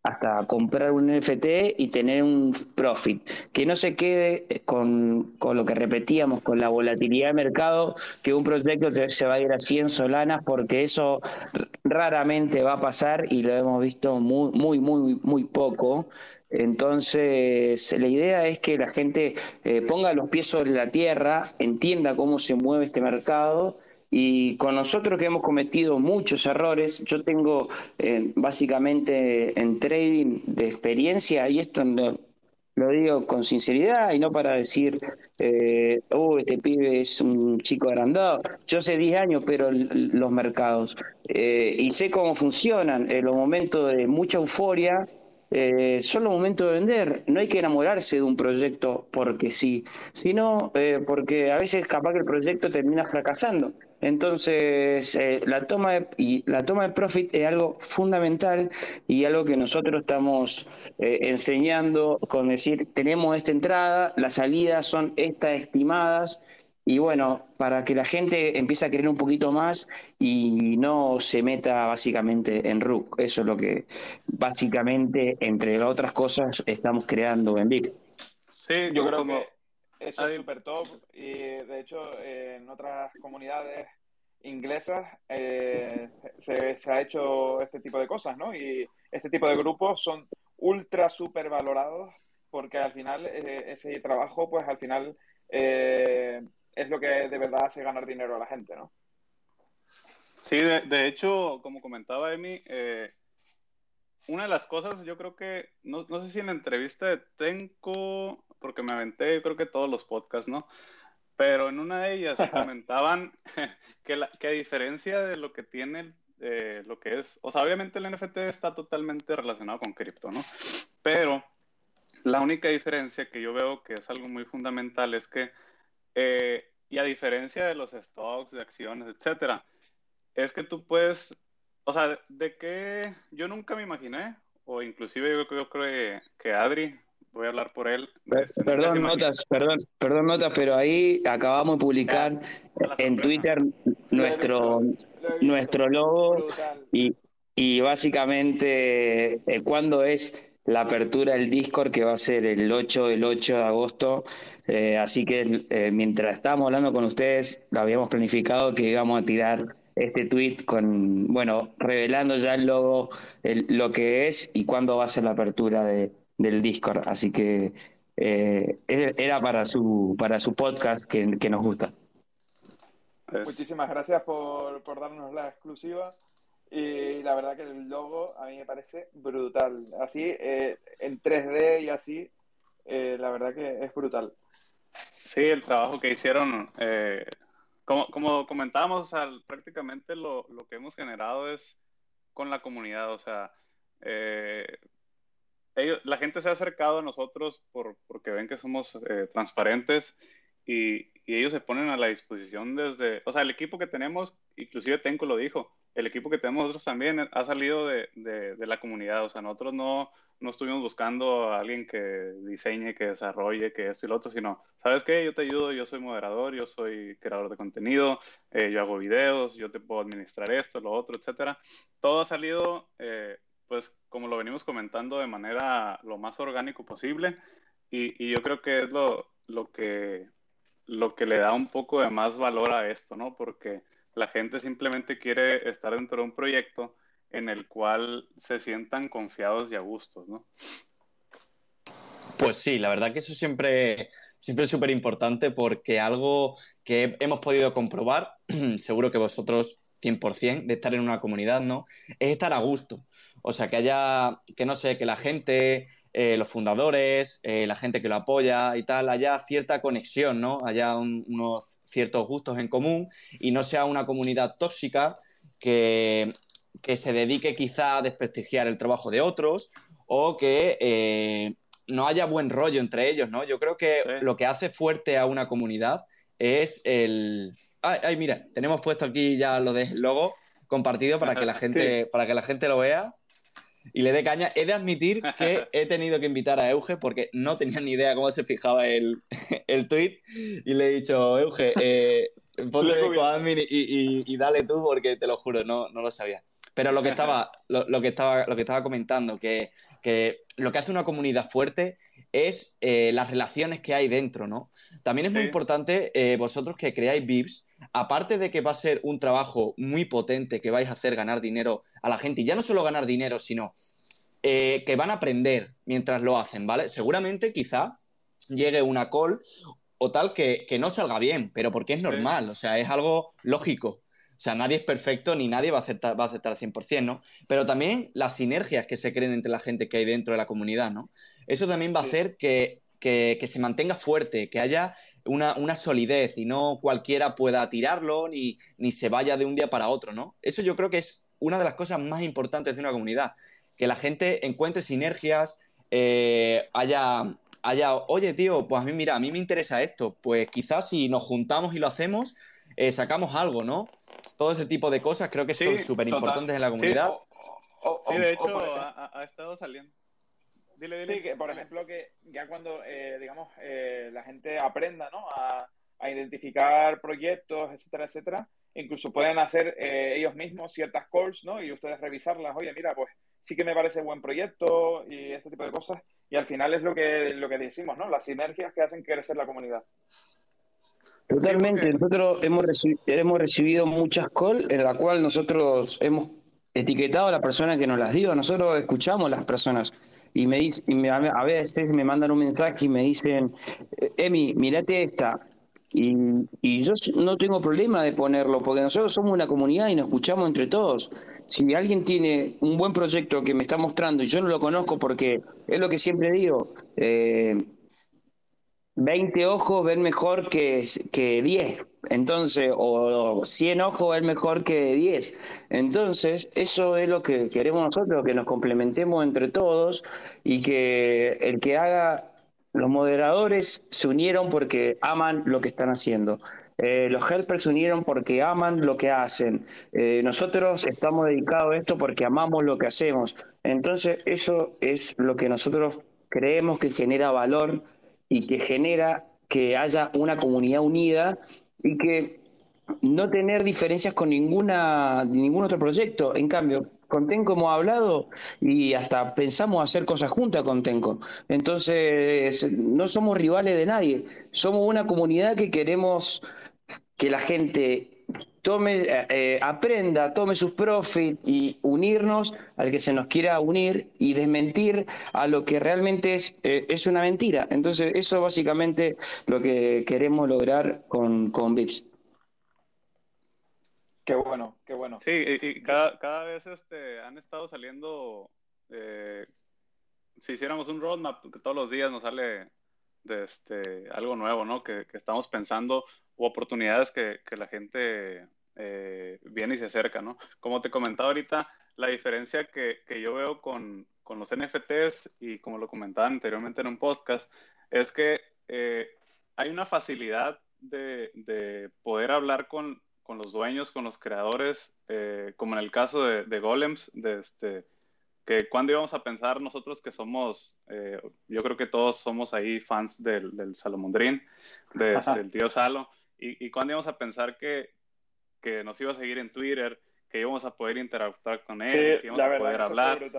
hasta comprar un NFT y tener un profit. Que no se quede con, con, lo que repetíamos, con la volatilidad de mercado, que un proyecto se va a ir a 100 solanas, porque eso raramente va a pasar y lo hemos visto muy, muy, muy, muy poco. Entonces, la idea es que la gente eh, ponga los pies sobre la tierra, entienda cómo se mueve este mercado y con nosotros que hemos cometido muchos errores, yo tengo eh, básicamente en trading de experiencia, y esto lo, digo con sinceridad y no para decir, eh, oh, este pibe es un chico agrandado. Yo hace 10 años, pero los mercados, y sé cómo funcionan en los momentos de mucha euforia eh, son los momentos de vender. No hay que enamorarse de un proyecto porque sí, sino eh, porque a veces capaz que el proyecto termina fracasando. Entonces, eh, la, toma de, y la toma de profit es algo fundamental y algo que nosotros estamos eh, enseñando con decir, tenemos esta entrada, las salidas son estas estimadas y bueno, para que la gente empiece a querer un poquito más y no se meta básicamente en RUC. Eso es lo que básicamente, entre otras cosas, estamos creando en Big. Sí, yo creo que eso es súper top y de hecho en otras comunidades inglesas eh, se, se, ha hecho este tipo de cosas, ¿no? Y este tipo de grupos son ultra súper valorados porque al final eh, ese trabajo, pues al final... Eh, es lo que de verdad hace ganar dinero a la gente, ¿no? Sí, de, hecho, como comentaba Emi, eh, una de las cosas, yo creo que, no, sé si en la entrevista de Tenko, porque me aventé, yo creo que todos los podcasts, ¿no? Pero en una de ellas comentaban *laughs* que, la, que a diferencia de lo que tiene eh, lo que es, o sea, obviamente el NFT está totalmente relacionado con cripto, ¿no? Pero la única diferencia que yo veo que es algo muy fundamental es que eh, y a diferencia de los stocks, de acciones, etcétera, es que tú puedes, o sea, de qué yo nunca me imaginé, o inclusive yo, creo que Adri, voy a hablar por él. Este, perdón, notas, perdón, perdón, notas, pero ahí acabamos de publicar en Twitter nuestro, nuestro logo y, y básicamente eh, cuando es la apertura del Discord que va a ser el 8, el 8 de agosto eh, así que eh, mientras estábamos hablando con ustedes, lo habíamos planificado que íbamos a tirar este tweet con, bueno, revelando ya el logo, lo que es y cuándo va a ser la apertura de, del Discord. Así que eh, era para su, para su podcast que, nos gusta. Muchísimas gracias por, por darnos la exclusiva. Y la verdad que el logo a mí me parece brutal. Así, en 3D y así, la verdad que es brutal. Sí, el trabajo que hicieron, eh, como, como comentábamos, prácticamente lo, lo, que hemos generado es con la comunidad, o sea, eh, ellos, la gente se ha acercado a nosotros por, porque ven que somos eh, transparentes y, y, ellos se ponen a la disposición desde, o sea, el equipo que tenemos, inclusive Tenko lo dijo, el equipo que tenemos nosotros también ha salido de, de, de la comunidad, o sea, nosotros no, no estuvimos buscando a alguien que diseñe, que desarrolle, que eso y lo otro, sino, ¿sabes qué? Yo te ayudo, yo soy moderador, yo soy creador de contenido, eh, yo hago videos, yo te puedo administrar esto, lo otro, etcétera. Todo ha salido, eh, pues, como lo venimos comentando, de manera lo más orgánico posible y, y yo creo que es lo, lo, que, lo que le da un poco de más valor a esto, ¿no? Porque la gente simplemente quiere estar dentro de un proyecto en el cual se sientan confiados y a gustos, ¿no? Pues sí, la verdad que eso siempre, siempre es súper importante porque algo que hemos podido comprobar, *clears throat* seguro que vosotros 100% de estar en una comunidad, ¿no? Es estar a gusto. O sea, que haya, que no sé, que la gente, eh, los fundadores, eh, la gente que lo apoya y tal, haya cierta conexión, ¿no? Haya unos ciertos gustos en común y no sea una comunidad tóxica que que se dedique quizá a desprestigiar el trabajo de otros o que eh, no haya buen rollo entre ellos, ¿no? Yo creo que lo que hace fuerte a una comunidad es el... Ay, mira, tenemos puesto aquí ya lo del logo compartido para que la *laughs* gente, para que la gente lo vea y le dé caña. He de admitir que *laughs* he tenido que invitar a Euge porque no tenía ni idea cómo se fijaba el, *laughs* el tweet y le he dicho, Euge, *laughs* eh, ponle de admin y, dale tú porque te lo juro, no, no lo sabía. Pero lo que estaba, lo, que estaba, lo que estaba comentando, que, lo que hace una comunidad fuerte es eh, las relaciones que hay dentro, ¿no? También es muy importante eh, vosotros que creáis VIPs, aparte de que va a ser un trabajo muy potente que vais a hacer ganar dinero a la gente, y ya no solo ganar dinero, sino eh, que van a aprender mientras lo hacen, ¿vale? Seguramente quizá llegue una call o tal que, no salga bien, pero porque es normal, o sea, es algo lógico. O sea, nadie es perfecto ni nadie va a aceptar, va a aceptar al 100%, ¿no? Pero también las sinergias que se creen entre la gente que hay dentro de la comunidad, ¿no? Eso también va a hacer que, se mantenga fuerte, que haya una, solidez y no cualquiera pueda tirarlo ni, ni se vaya de un día para otro, ¿no? Eso yo creo que es una de las cosas más importantes de una comunidad, que la gente encuentre sinergias, eh, haya, haya, oye tío, pues a mí mira, a mí me interesa esto, pues quizás si nos juntamos y lo hacemos, eh, sacamos algo, ¿no? Todo ese tipo de cosas creo que son súper importantes en la comunidad. Sí, de hecho, ha, estado saliendo. Dile, dile. Sí, que por ejemplo, que ya cuando, eh, digamos, eh, la gente aprenda, ¿no? A, identificar proyectos, etcétera, etcétera, incluso pueden hacer ellos mismos ciertas calls, ¿no? Y ustedes revisarlas, oye, mira, pues sí que me parece buen proyecto y este tipo de cosas. Y al final es lo que, lo que decimos, ¿no? Las sinergias que hacen crecer la comunidad. Totalmente. Nosotros hemos, hemos recibido muchas calls en la cual nosotros hemos etiquetado a la persona que nos las dio. Nosotros escuchamos a las personas y me dicen, y a veces me mandan un mensaje y me dicen, Emi, mirate esta. Y, y yo no tengo problema de ponerlo, porque nosotros somos una comunidad y nos escuchamos entre todos. Si alguien tiene un buen proyecto que me está mostrando y yo no lo conozco porque es lo que siempre digo, eh, 20 ojos ven mejor que, que 10. Entonces, o 100 ojos ven mejor que 10. Entonces, eso es lo que queremos nosotros, que nos complementemos entre todos y que el que haga, los moderadores se unieron porque aman lo que están haciendo. Eh, los helpers se unieron porque aman lo que hacen. Eh, nosotros estamos dedicados a esto porque amamos lo que hacemos. Entonces, eso es lo que nosotros creemos que genera valor y que genera que haya una comunidad unida y que no tener diferencias con ninguna ningún otro proyecto. En cambio, con Tenco hemos hablado y hasta pensamos hacer cosas juntas con Tenco. Entonces, no somos rivales de nadie. Somos una comunidad que queremos que la gente tome, eh, eh, aprenda, tome sus profits y unirnos al que se nos quiera unir y desmentir a lo que realmente es, eh, es una mentira. Entonces, eso es básicamente lo que queremos lograr con, con VIPS. Qué bueno, qué bueno. Sí, y, cada, cada, vez este, han estado saliendo, si hiciéramos un roadmap, que todos los días nos sale de este, algo nuevo, ¿no? Que, que estamos pensando o oportunidades que, que la gente eh, viene y se acerca, ¿no? Como te comentaba ahorita, la diferencia que, que yo veo con, con, los NFTs y como lo comentaba anteriormente en un podcast, es que eh, hay una facilidad de, de poder hablar con, con, los dueños, con los creadores, eh, como en el caso de, de Golems, de este, que cuando íbamos a pensar nosotros que somos, yo creo que todos somos ahí fans del, del Salomondrín, de, este, del tío Salo, y, y cuando íbamos a pensar que, que nos iba a seguir en Twitter, que íbamos a poder interactuar con él, que íbamos a poder hablar.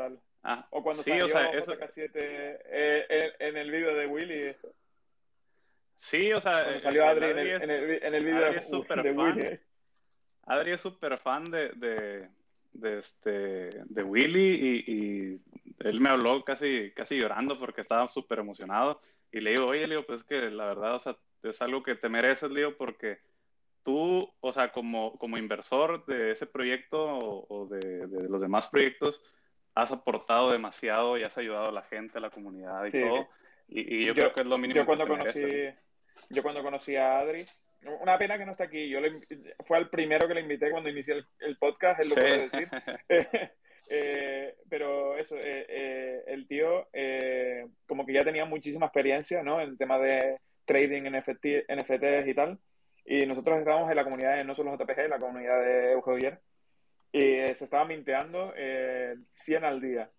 Ah, o cuando salió o sea, eso... eh, en, el video de Willy. Sí, o sea, cuando salió Adri en, el, en, en el, video de, de, Willy. Adri es súper fan de, de, de, este, de Willy y, y, él me habló casi, casi llorando porque estaba súper emocionado. Y le digo, oye, le digo, pues que la verdad, o sea, es algo que te mereces, le digo, porque tú, o sea, como, como inversor de ese proyecto o, de, los demás proyectos, has aportado demasiado y has ayudado a la gente, a la comunidad y todo. Y, yo, creo que es lo mínimo. Yo cuando, conocí, yo cuando conocí a Adri, una pena que no está aquí. Yo fue el primero que le invité cuando inicié el, podcast, él lo puede decir. *laughs* *laughs* Eh, pero eso, eh, eh, el tío como que ya tenía muchísima experiencia, ¿no? En el tema de trading, NFT, NFTs y tal. Y nosotros estábamos en la comunidad de no solo JPG, en la comunidad de Eugenio y se estaba minteando 100 al día.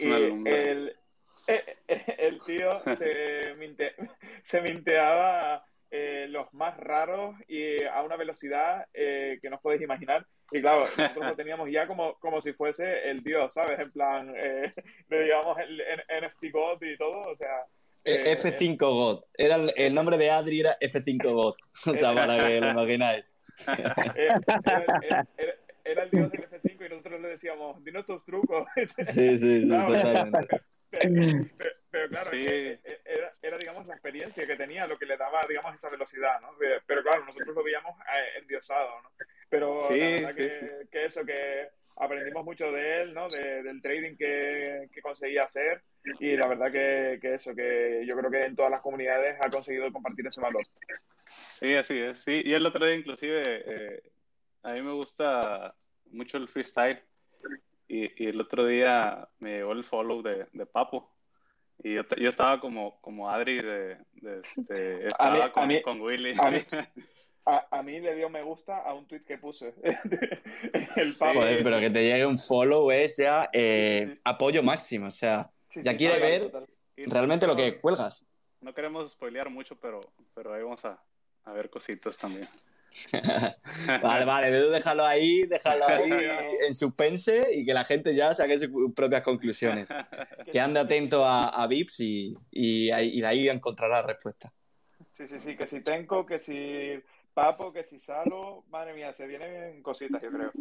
y el, *laughs* el, tío se, *laughs* *laughs* se minteaba eh, los más raros y a una velocidad eh, que no os podéis imaginar. Y claro, nosotros lo teníamos ya como, como si fuese el dios, ¿sabes? En plan, eh, digamos, el, NFT God y todo, o sea... F5 God. Era el, nombre de Adri era F5 God. *laughs* O sea, para que lo imagináis. *laughs* Era, era, el dios del F5 y nosotros le decíamos, dinos tus trucos. *laughs* Sí, sí, sí, totalmente. Pero, claro, era, era, digamos, la experiencia que tenía lo que le daba, digamos, esa velocidad, ¿no? Pero claro, nosotros lo veíamos eh, endiosado, ¿no? Pero la verdad que, que, eso, que aprendimos mucho de él, ¿no? del trading que, que, conseguía hacer y la verdad que, que, eso, que yo creo que en todas las comunidades ha conseguido compartir ese valor. Sí, así es, sí. Y el otro día inclusive, eh, a mí me gusta mucho el freestyle y, el otro día me llegó el follow de, de Papo. Y yo, yo, estaba como, como Adri de, de este, *laughs* estaba con, con, Willy. *laughs* A mí, le dio me gusta a un tweet que puse. *laughs* el Papo. Joder, pero que te llegue un follow es ya eh, apoyo máximo. O sea, ya quiere ver realmente lo que cuelgas. No queremos spoilear mucho, pero, pero ahí vamos a, a ver cositas también. *laughs* vale, vale, déjalo ahí, déjalo ahí *laughs* en suspense y que la gente ya saque sus propias conclusiones. *laughs* Que ande atento a, a Vips y, y, ahí, y ahí encontrará la respuesta. Sí, sí, sí, que si Tenco, que si Papo, que si Salo, madre mía, se vienen cositas, yo creo.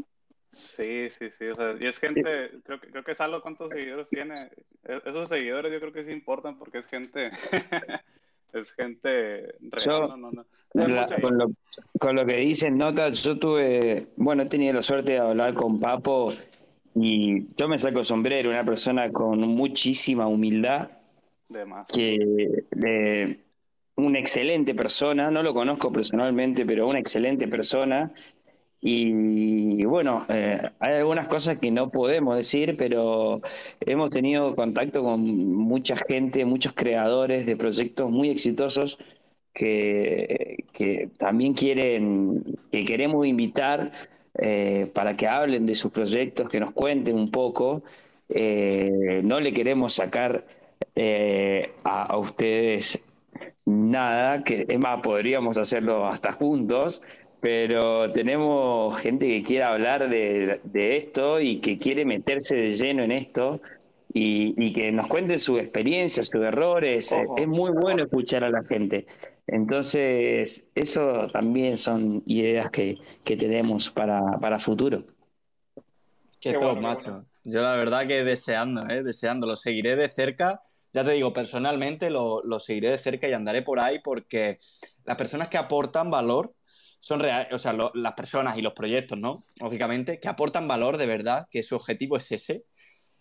Sí, sí, sí, o sea, y es gente, creo, que, creo que Salo cuántos seguidores tiene, e-, esos seguidores yo creo que sí importan porque es gente *laughs* es gente real, con, lo, con, lo, que dicen notas, yo tuve, bueno, he tenido la suerte de hablar con Papo y yo me saco sombrero, una persona con muchísima humildad, que de, una excelente persona, no lo conozco personalmente, pero una excelente persona y bueno, eh, hay algunas cosas que no podemos decir, pero hemos tenido contacto con mucha gente, muchos creadores de proyectos muy exitosos que, que también quieren, que queremos invitar eh, para que hablen de sus proyectos, que nos cuenten un poco. Eh, no le queremos sacar a, a ustedes nada, que es más, podríamos hacerlo hasta juntos pero tenemos gente que quiere hablar de, esto y que quiere meterse de lleno en esto y, que nos cuente su experiencia, sus errores. Es muy bueno escuchar a la gente. Entonces, eso también son ideas que, tenemos para, para futuro. Qué, top, macho. Yo la verdad que deseando, ¿eh? deseando. Lo seguiré de cerca. Ya te digo, personalmente lo, lo seguiré de cerca y andaré por ahí porque las personas que aportan valor son reales, o sea, las personas y los proyectos, ¿no? Lógicamente, que aportan valor de verdad, que su objetivo es ese,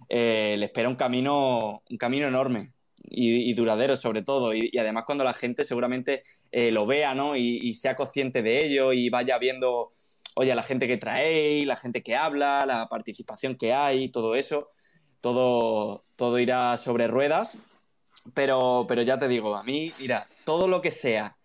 eh, le espera un camino, un camino enorme y, duradero sobre todo. Y, además cuando la gente seguramente eh, lo vea, ¿no? Y, sea consciente de ello y vaya viendo, oye, la gente que trae, la gente que habla, la participación que hay, todo eso, todo, todo irá sobre ruedas. Pero, pero ya te digo, a mí, mira, todo lo que sea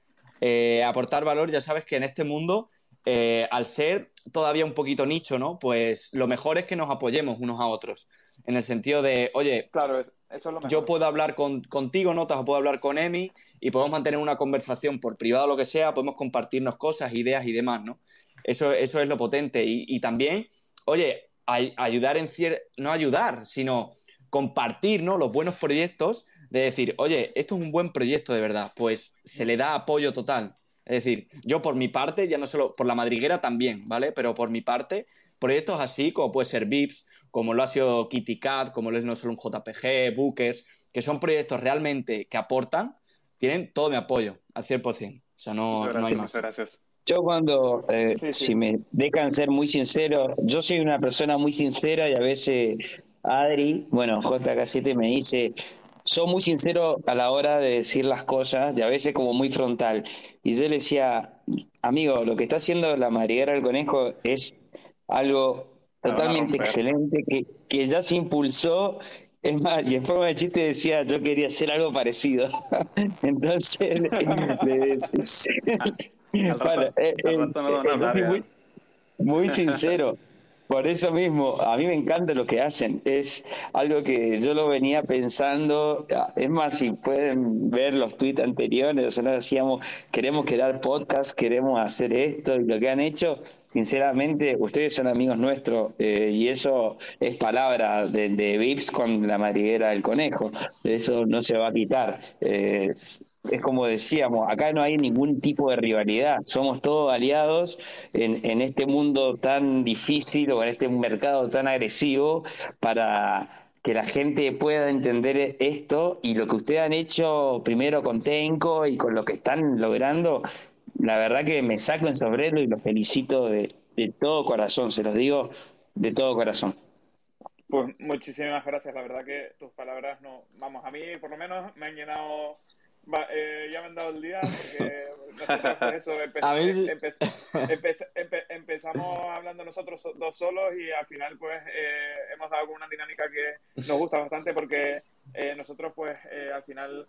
eh, aportar valor, ya sabes que en este mundo, eh, al ser todavía un poquito nicho, ¿no? Pues lo mejor es que nos apoyemos unos a otros. En el sentido de, oye, claro, eso yo puedo hablar contigo, notas, o puedo hablar con Emi y podemos mantener una conversación por privado o lo que sea, podemos compartirnos cosas, ideas y demás, ¿no? Eso, eso es lo potente. Y, también, oye, ayudar en cierto, no ayudar, sino compartir, ¿no? Los buenos proyectos de decir, oye, esto es un buen proyecto de verdad, pues se le da apoyo total. Es decir, yo por mi parte, ya no solo por la madriguera también, ¿vale? Pero por mi parte, proyectos así como puede ser VIPS, como lo ha sido Kitty Cat, como lo es no solo un JPG, Bookers, que son proyectos realmente que aportan, tienen todo mi apoyo al 100%. O sea, no, no hay más. Gracias. Yo cuando, eh, si me dejan ser muy sincero, yo soy una persona muy sincera y a veces Adri, bueno, JK7 me dice, soy muy sincero a la hora de decir las cosas y a veces como muy frontal. Y yo le decía, amigo, lo que está haciendo la madriguera del conejo es algo totalmente excelente que, que ya se impulsó es más, y en forma de chiste decía, yo quería hacer algo parecido. Entonces, muy sincero. Por eso mismo, a mí me encanta lo que hacen. Es algo que yo lo venía pensando. Es más, si pueden ver los tweets anteriores, nosotros decíamos, queremos crear podcast, queremos hacer esto y lo que han hecho. Sinceramente, ustedes son amigos nuestros eh, y eso es palabra de, de Vips con la madriguera del conejo. Eso no se va a quitar. Eh, es como decíamos, acá no hay ningún tipo de rivalidad, somos todos aliados en, en este mundo tan difícil o en este mercado tan agresivo para que la gente pueda entender esto y lo que ustedes han hecho primero con Tenco y con lo que están logrando, la verdad que me saco en sombrero y lo felicito de, de todo corazón, se los digo de todo corazón. Pues muchísimas gracias, la verdad que tus palabras no, vamos, a mí por lo menos me han llenado eh, ya me han dado el día porque empezamos hablando nosotros dos solos y al final pues eh, hemos dado una dinámica que nos gusta bastante porque eh, nosotros pues al final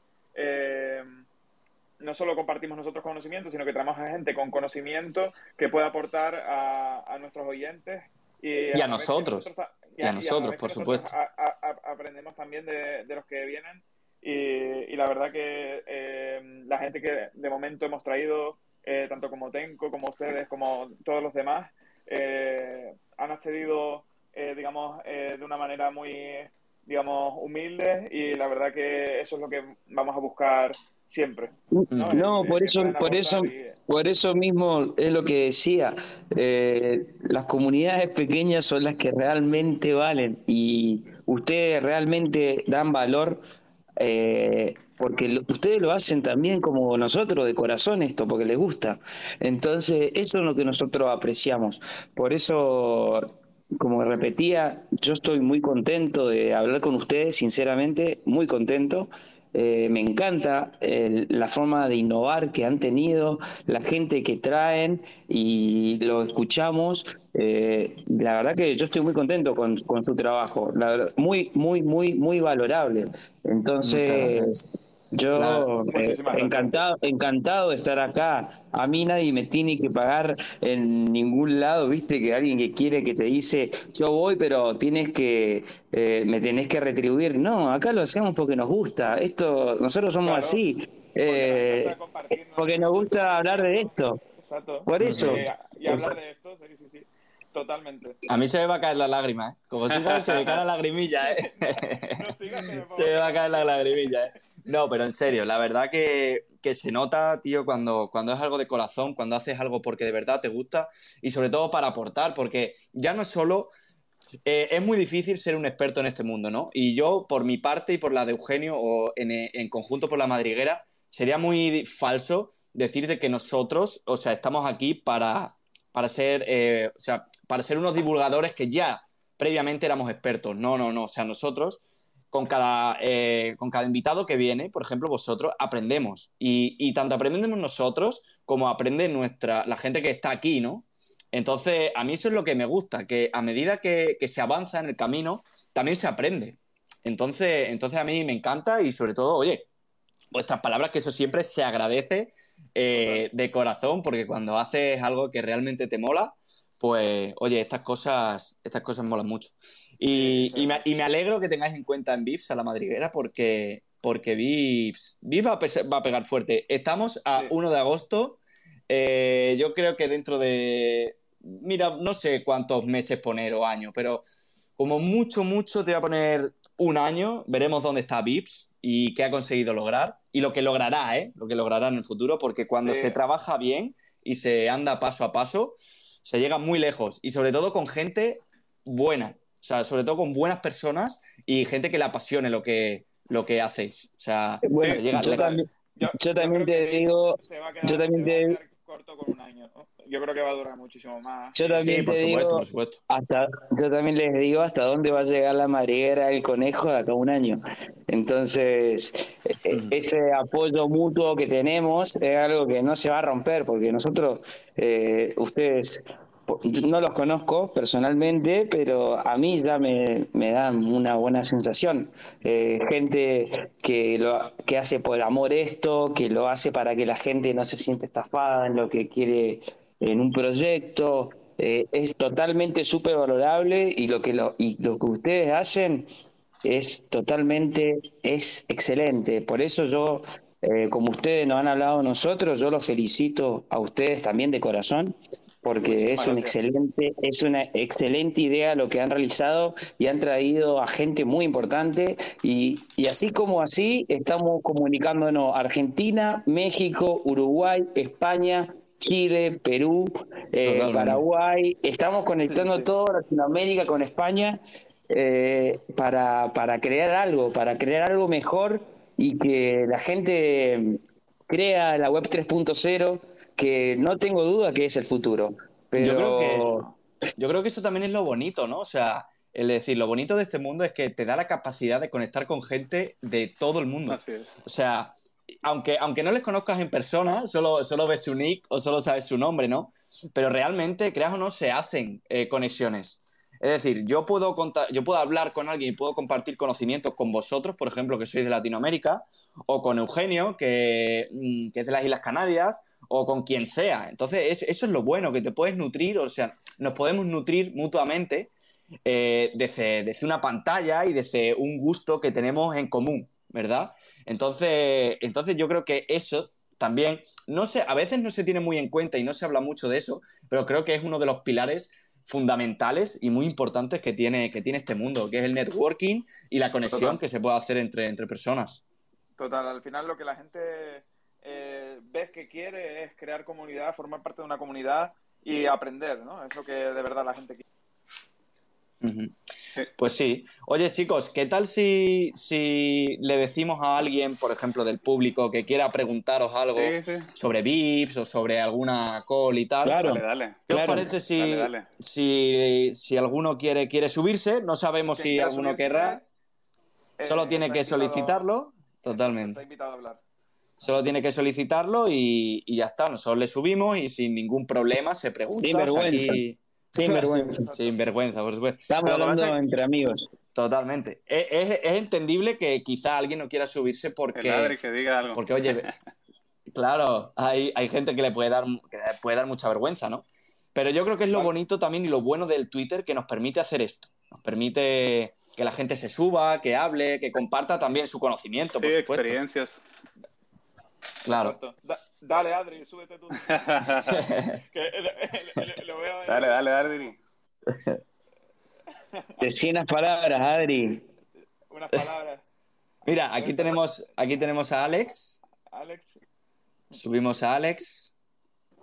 no solo compartimos nosotros conocimiento, sino que traemos a gente con conocimiento que pueda aportar a, nuestros oyentes y, a, nosotros. y a, nosotros, por supuesto. aprendemos también de, de los que vienen y, la verdad que eh, la gente que de momento hemos traído, eh, tanto como Tenco, como ustedes, como todos los demás, eh, han accedido, digamos, de una manera muy, digamos, humilde y la verdad que eso es lo que vamos a buscar siempre. No, por eso, por eso, por eso mismo es lo que decía. las comunidades pequeñas son las que realmente valen y ustedes realmente dan valor eh, porque ustedes lo hacen también como nosotros, de corazón esto, porque les gusta. Entonces, eso es lo que nosotros apreciamos. Por eso, como repetía, yo estoy muy contento de hablar con ustedes, sinceramente, muy contento. Eh, me encanta la forma de innovar que han tenido, la gente que traen y lo escuchamos. Eh, la verdad que yo estoy muy contento con, su trabajo, muy, muy, muy, muy valorable. Entonces, yo eh, encantado, encantado de estar acá. A mí nadie me tiene que pagar en ningún lado, viste, que alguien que quiere que te dice, yo voy, pero tienes que, eh, me tenés que retribuir. No, acá lo hacemos porque nos gusta. Esto, nosotros somos así. Eh, porque nos gusta hablar de esto. Exacto. Por eso. y hablar de esto. Totalmente. A mí se me va a caer la lágrima, ¿eh? Como si se me cae la *laughs* lagrimilla, ¿eh? *laughs* se me va a caer la lagrimilla, ¿eh? No, pero en serio, la verdad que, se nota, tío, cuando, cuando es algo de corazón, cuando haces algo porque de verdad te gusta y sobre todo para aportar, porque ya no es solo... Eh, es muy difícil ser un experto en este mundo, ¿no? Y yo, por mi parte y por la de Eugenio, o en, en conjunto por la madriguera, sería muy falso decir que nosotros, o sea, estamos aquí para, para ser, eh, o sea, para ser unos divulgadores que ya previamente éramos expertos. No, no, no. O sea, nosotros con cada, eh, con cada invitado que viene, por ejemplo, vosotros, aprendemos. Y, tanto aprendemos nosotros como aprende nuestra, la gente que está aquí, ¿no? Entonces, a mí eso es lo que me gusta, que a medida que, se avanza en el camino, también se aprende. Entonces, entonces, a mí me encanta y sobre todo, oye, vuestras palabras, que eso siempre se agradece eh, de corazón, porque cuando haces algo que realmente te mola, pues, oye, estas cosas, estas cosas molan mucho. Y, me, alegro que tengáis en cuenta en Vips a la madriguera, porque, porque Vips, va, a pegar fuerte. Estamos a 1 de agosto. Eh, yo creo que dentro de. Mira, no sé cuántos meses poner o años, pero como mucho, mucho te voy a poner un año. Veremos dónde está Vips y qué ha conseguido lograr y lo que logrará, ¿eh? Lo que logrará en el futuro, porque cuando se trabaja bien y se anda paso a paso, se llega muy lejos y sobre todo con gente buena, o sea, sobre todo con buenas personas y gente que le apasione lo que, lo que hacéis. O sea, se llega yo, también, yo, también te digo, yo también te corto con un año. Yo creo que va a durar muchísimo más. Yo también Sí, por supuesto, digo, por supuesto. hasta, yo también les digo hasta dónde va a llegar la madriguera del conejo de acá a un año. Entonces, e- ese apoyo mutuo que tenemos es algo que no se va a romper, porque nosotros, eh, ustedes, no los conozco personalmente, pero a mí ya me, me dan una buena sensación. Eh, gente que, lo, que hace por amor esto, que lo hace para que la gente no se sienta estafada en lo que quiere en un proyecto. eh, es totalmente súper valorable y lo que lo, y lo que ustedes hacen es totalmente, es excelente. Por eso yo, eh, como ustedes nos han hablado nosotros, yo los felicito a ustedes también de corazón, porque es un excelente, es una excelente idea lo que han realizado y han traído a gente muy importante y, y así como así estamos comunicándonos Argentina, México, Uruguay, España, Chile, Perú, eh. Paraguay, estamos conectando Sí, sí. toda Latinoamérica con España eh, para, para crear algo, para crear algo mejor y que la gente crea la web 3.0, que no tengo duda que es el futuro. Pero Yo creo que yo creo que eso también es lo bonito, ¿no? O sea, el decir, lo bonito de este mundo es que te da la capacidad de conectar con gente de todo el mundo. Así es. O sea, aunque, aunque no les conozcas en persona, solo, solo ves su nick o solo sabes su nombre, ¿no? Pero realmente, creas o no, se hacen eh, conexiones. Es decir, yo puedo, contar, yo puedo hablar con alguien y puedo compartir conocimientos con vosotros, por ejemplo, que sois de Latinoamérica, o con Eugenio, que, mm, es de las Islas Canarias, o con quien sea. Entonces, es- eso es lo bueno, que te puedes nutrir, o sea, nos podemos nutrir mutuamente eh, desde, desde una pantalla y desde un gusto que tenemos en común, ¿verdad? Entonces, entonces yo creo que eso también, no sé, a veces no se tiene muy en cuenta y no se habla mucho de eso, pero creo que es uno de los pilares fundamentales y muy importantes que tiene, que tiene este mundo, que es el networking y la conexión Total. que se puede hacer entre, entre personas. Total, al final lo que la gente eh, ve que quiere es crear comunidad, formar parte de una comunidad y aprender, ¿no? Es lo que de verdad la gente quiere. Pues sí. Oye, chicos, ¿qué tal si, si le decimos a alguien, por ejemplo, del público, que quiera preguntaros algo Sí, sí. sobre VIPs o sobre alguna call y tal? Claro. Dale, dale. ¿Qué os parece si, Dale, dale. Si, si alguno quiere, quiere subirse? No sabemos si alguno subirse, querrá. eh, Solo tiene está que invitado- solicitarlo. Está Totalmente. invitado a hablar. Solo tiene que solicitarlo y, y ya está. Nosotros le subimos y sin ningún problema se pregunta. Sin vergüenza. aquí- Sin vergüenza. *laughs* Sin, vergüenza, por supuesto. Estamos hablando es- entre amigos. Totalmente. Es, es- es entendible que quizá alguien no quiera subirse El porque, Adri que diga algo. porque oye, *laughs* claro, hay, hay gente que le puede dar, que le puede dar mucha vergüenza, ¿no? Pero yo creo que es lo bonito también y lo bueno del Twitter que nos permite hacer esto. Nos permite que la gente se suba, que hable, que comparta también su conocimiento, Sí, por supuesto. experiencias. Claro. Da- dale, Adri, súbete tú. *laughs* Que le- le- le- lo veo ahí. dale, dale, Adri. Decí unas palabras, Adri. Unas palabras. Mira, aquí tenemos, aquí tenemos a Alex. Alex. Subimos a Alex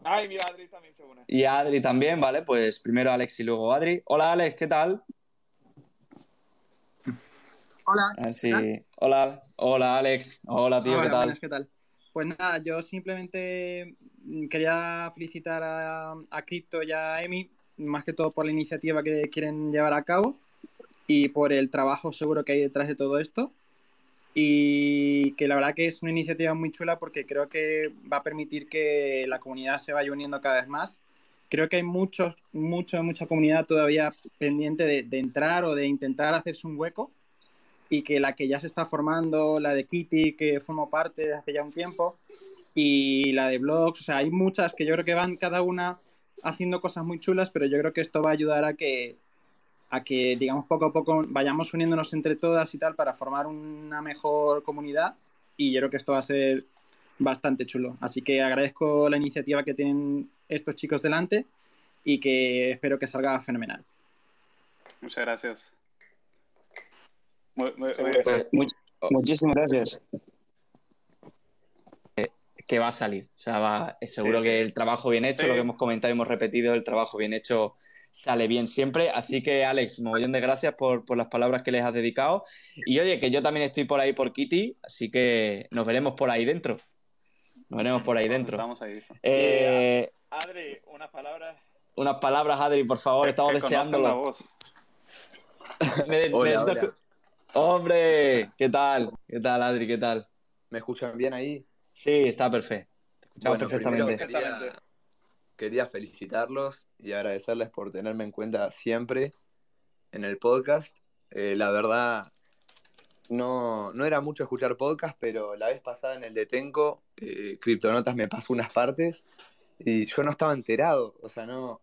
Ay, mira, Adri también se une. y a Adri también, ¿vale? Pues primero Alex y luego Adri. Hola Alex, ¿qué tal? Hola. Si- Hola, hola Alex. Hola tío, Hola, ¿qué tal? buenas, ¿qué tal? Pues nada, yo simplemente mm, quería felicitar a, Crypto y a Emi, más que todo por la iniciativa que quieren llevar a cabo y por el trabajo seguro que hay detrás de todo esto. Y que la verdad que es una iniciativa muy chula porque creo que va a permitir que la comunidad se vaya uniendo cada vez más. Creo que hay muchos, mucho, mucha comunidad todavía pendiente de entrar o de intentar hacerse un hueco y que la que ya se está formando, la de Kitty, que formo parte desde hace ya un tiempo, y la de blogs, o sea, hay muchas que yo creo que van cada una haciendo cosas muy chulas, pero yo creo que esto va a ayudar a que, a que digamos, poco a poco vayamos uniéndonos entre todas y tal para formar una mejor comunidad, y yo creo que esto va a ser bastante chulo. Así que agradezco la iniciativa que tienen estos chicos delante y que espero que salga fenomenal. Muchas gracias. Muy- muy- Pues, Much- muchísimas gracias. que va a salir. O sea, va, es seguro Sí. que el trabajo bien hecho, Sí. lo que hemos comentado y hemos repetido, el trabajo bien hecho sale bien siempre. Así que, Alex, un montón de gracias por, por las palabras que les has dedicado. Y oye, que yo también estoy por ahí por Kitty, así que nos veremos por ahí dentro. Nos veremos por ahí dentro. Estamos ahí. Eh, Adri, unas Unas palabras, Adri, por favor, estamos deseándolo. *laughs* Hombre, ¿qué tal? ¿Qué tal, Adri? ¿Qué tal? ¿Me escuchan bien ahí? Sí, está perfecto. Escuchamos perfectamente. Quería, quería felicitarlos y agradecerles por tenerme en cuenta siempre en el podcast. Eh, la verdad, no, no era mucho escuchar podcast, pero la vez pasada en el de Tenco, eh, Criptonotas me pasó unas partes y yo no estaba enterado, o sea, no,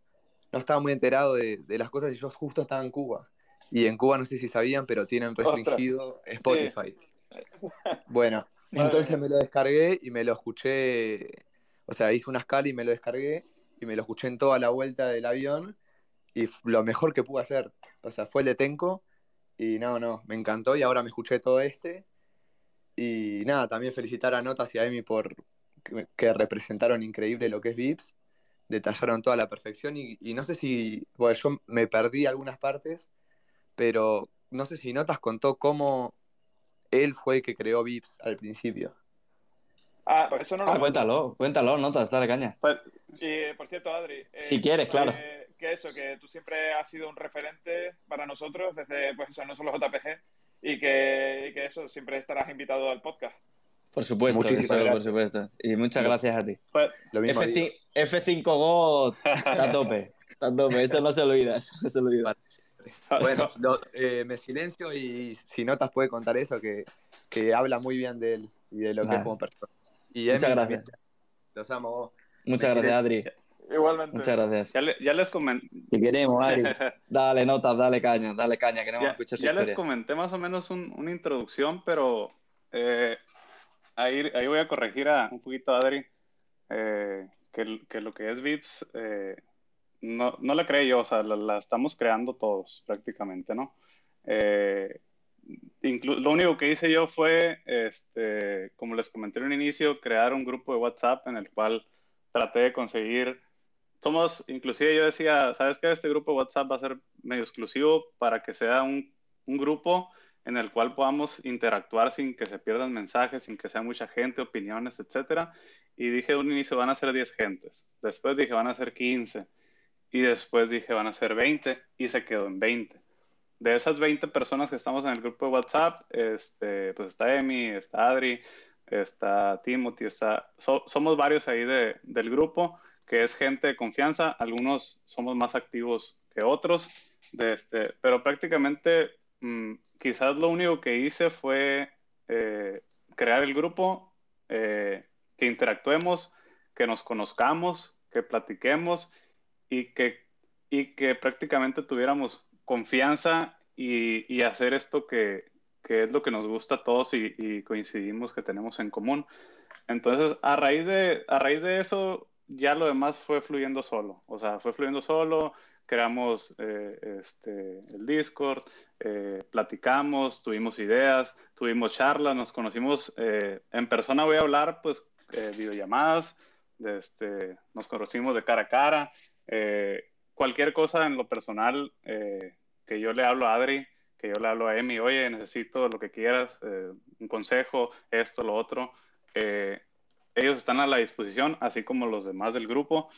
no estaba muy enterado de, de las cosas y yo justo estaba en Cuba. Y en Cuba no sé si sabían, pero tienen restringido Spotify. *laughs* Bueno, entonces me lo descargué y me lo escuché, o sea, hice una escala y me lo descargué y me lo escuché en toda la vuelta del avión y lo mejor que pude hacer, o sea, fue el de Tenco y no, no, me encantó y ahora me escuché todo este. Y nada, también felicitar a Notas y a Emi por que, representaron increíble lo que es Vips, detallaron toda la perfección y, y no sé si, bueno, yo me perdí algunas partes pero no sé si Notas contó cómo él fue el que creó Vips al principio. Ah, por eso no lo ah, cuéntalo, cuéntalo, Notas, dale caña. Pues, y, por cierto, Adri. Eh, si quieres, claro. Que, eso, que tú siempre has sido un referente para nosotros desde, pues eso, no solo JPG, y que, y que eso, siempre estarás invitado al podcast. Por supuesto, por supuesto. Y muchas gracias a ti. Pues, F5, F5 God está a tope, está a tope, eso no se olvida, eso no se olvida. *laughs* Bueno, eh, me silencio y si notas puede contar eso, que, que habla muy bien de él y de lo que es como persona. Y Muchas gracias. Los amo. Muchas gracias, Adri. Igualmente. Muchas gracias. Ya, les comenté. Te queremos, Adri. *laughs* dale, notas, dale caña, dale caña, que no ya, Ya les comenté más o menos una introducción, pero eh, ahí, ahí voy a corregir a, un poquito a Adri. Eh, que, que, lo que es VIPS no, no la creé yo, o sea, la, estamos creando todos prácticamente, ¿no? Eh, lo único que hice yo fue, este, como les comenté en un inicio, crear un grupo de WhatsApp en el cual traté de conseguir, somos, inclusive yo decía, ¿sabes qué? Este grupo de WhatsApp va a ser medio exclusivo para que sea un, un grupo en el cual podamos interactuar sin que se pierdan mensajes, sin que sea mucha gente, opiniones, etcétera. Y dije de un inicio van a ser 10 gentes, después dije van a ser 15 y después dije van a ser 20 y se quedó en 20. De esas 20 personas que estamos en el grupo de WhatsApp, este, pues está Emi, está Adri, está Timothy, está, somos varios ahí de, del grupo, que es gente de confianza, algunos somos más activos que otros, de este, pero prácticamente mm, quizás lo único que hice fue eh, crear el grupo, eh, que interactuemos, que nos conozcamos, que platiquemos y que, y que prácticamente tuviéramos confianza y, y hacer esto que, que, es lo que nos gusta a todos y, y, coincidimos que tenemos en común. Entonces, a raíz, de, a raíz de eso, ya lo demás fue fluyendo solo. O sea, fue fluyendo solo, creamos eh, este, el Discord, eh, platicamos, tuvimos ideas, tuvimos charlas, nos conocimos eh, en persona, voy a hablar, pues, videollamadas, de este, nos conocimos de cara a cara, eh, cualquier cosa en lo personal eh, que yo le hablo a Adri, que yo le hablo a Emi, oye, necesito lo que quieras, eh, un consejo, esto, lo otro. ellos están a la disposición, así como los demás del grupo.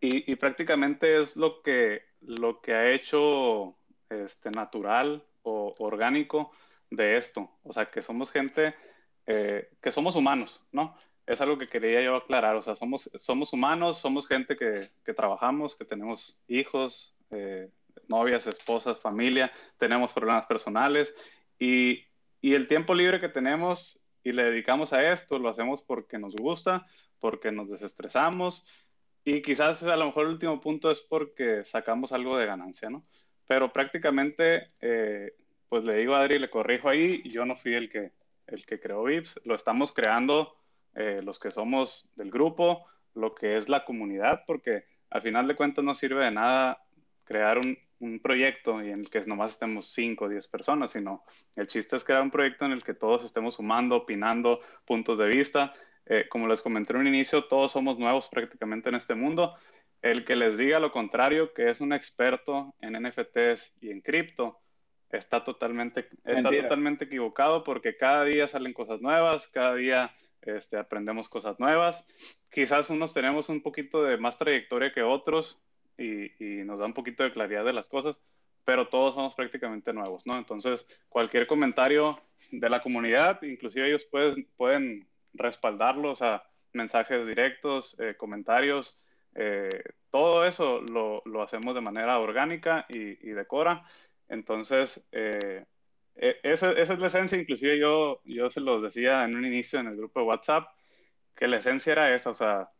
Y, prácticamente es lo que, lo que ha hecho este, natural o orgánico de esto. O sea, que somos gente, que somos humanos, ¿no? Es algo que quería yo aclarar. O sea, somos, somos humanos, somos gente que, que trabajamos, que tenemos hijos, eh, novias, esposas, familia, tenemos problemas personales y, y, el tiempo libre que tenemos y le dedicamos a esto, lo hacemos porque nos gusta, porque nos desestresamos y quizás a lo mejor el último punto es porque sacamos algo de ganancia, ¿no? Pero prácticamente, eh, pues le digo a Adri, le corrijo ahí, yo no fui el que, el que creó VIPS, lo estamos creando eh, los que somos del grupo, lo que es la comunidad, porque al final de cuentas no sirve de nada crear un, un proyecto y en el que nomás estemos 5 o 10 personas, sino el chiste es crear un proyecto en el que todos estemos sumando, opinando puntos de vista. Eh, como les comenté en un inicio, todos somos nuevos prácticamente en este mundo. El que les diga lo contrario, que es un experto en NFTs y en cripto, está totalmente, está totalmente equivocado porque cada día salen cosas nuevas, cada día este, aprendemos cosas nuevas. Quizás unos tenemos un poquito de más trayectoria que otros y, nos da un poquito de claridad de las cosas, pero todos somos prácticamente nuevos, ¿no? Entonces, cualquier comentario de la comunidad, inclusive ellos pueden, pueden respaldarlo, o sea, mensajes directos, eh, comentarios, eh, todo eso lo, lo, hacemos de manera orgánica y, y decora. Entonces, eh, esa, esa, es la esencia, inclusive yo, yo se los decía en un inicio en el grupo de WhatsApp, que la esencia era esa, o sea,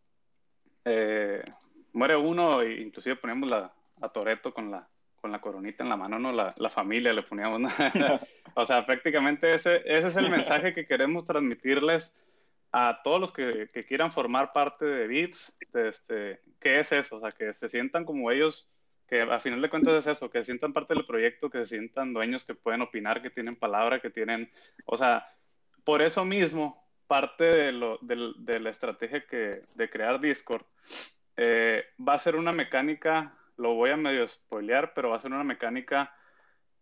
muere uno e inclusive ponemos la, a Toreto con la, con la coronita en la mano, ¿no? La, la familia le poníamos, ¿no? *laughs* *laughs* o sea, prácticamente ese, ese es el mensaje que queremos transmitirles a todos los que, que quieran formar parte de VIPS, este, ¿qué es eso? O sea, que se sientan como ellos, que a final de cuentas es eso, que se sientan parte del proyecto, que se sientan dueños, que pueden opinar, que tienen palabra, que tienen, o sea, por eso mismo, parte de, lo, de, de la estrategia que, de crear Discord eh, va a ser una mecánica lo voy a medio spoilear, pero va a ser una mecánica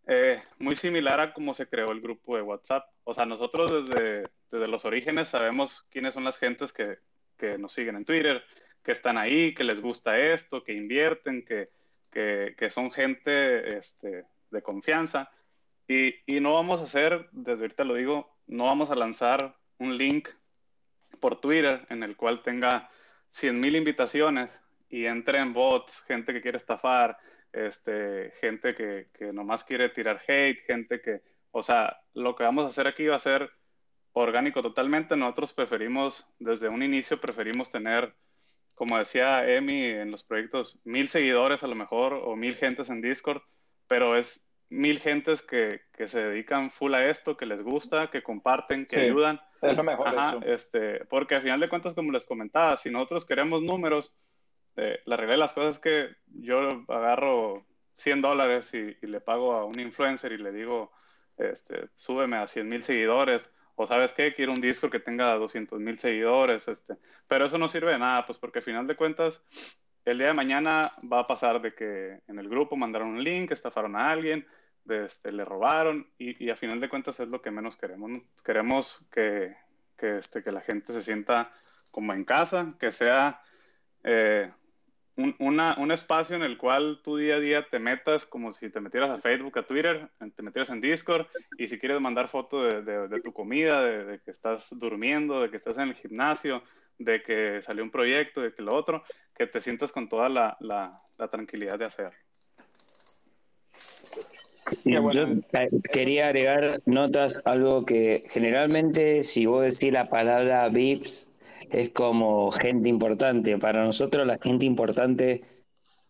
eh, muy similar a cómo se creó el grupo de WhatsApp. O sea, nosotros desde, desde los orígenes sabemos quiénes son las gentes que, que, nos siguen en Twitter, que están ahí, que les gusta esto, que invierten, que, que, son gente este, de confianza. Y, no vamos a hacer, desde ahorita lo digo, no vamos a lanzar un link por Twitter en el cual tenga 100.000 invitaciones y entren bots, gente que quiere estafar, este, gente que, que nomás quiere tirar hate, gente que, o sea, lo que vamos a hacer aquí va a ser orgánico totalmente. Nosotros preferimos, desde un inicio, preferimos tener, como decía Emi en los proyectos, mil seguidores a lo mejor o mil gentes en Discord, pero es mil gentes que, que se dedican full a esto, que les gusta, que comparten, que ayudan. Es lo mejor. Ajá, Este, porque al final de cuentas, como les comentaba, si nosotros queremos números, eh, la realidad de las cosas es que yo agarro 100 dólares y, y, le pago a un influencer y le digo, este, súbeme a 100 mil seguidores, o sabes qué, quiero un disco que tenga 200 mil seguidores, este, pero eso no sirve de nada, pues porque al final de cuentas, el día de mañana va a pasar de que en el grupo mandaron un link, estafaron a alguien, este, le robaron y, y a final de cuentas es lo que menos queremos. Queremos que, que, este, que la gente se sienta como en casa, que sea eh, un, una, un, espacio en el cual tú día a día te metas como si te metieras a Facebook, a Twitter, te metieras en Discord y si quieres mandar foto de, de, de tu comida, de, de, que estás durmiendo, de que estás en el gimnasio, de que salió un proyecto, de que lo otro, que te sientas con toda la, la, la tranquilidad de hacer. Yo quería agregar notas, algo que generalmente si vos decís la palabra VIPs, es como gente importante. Para nosotros la gente importante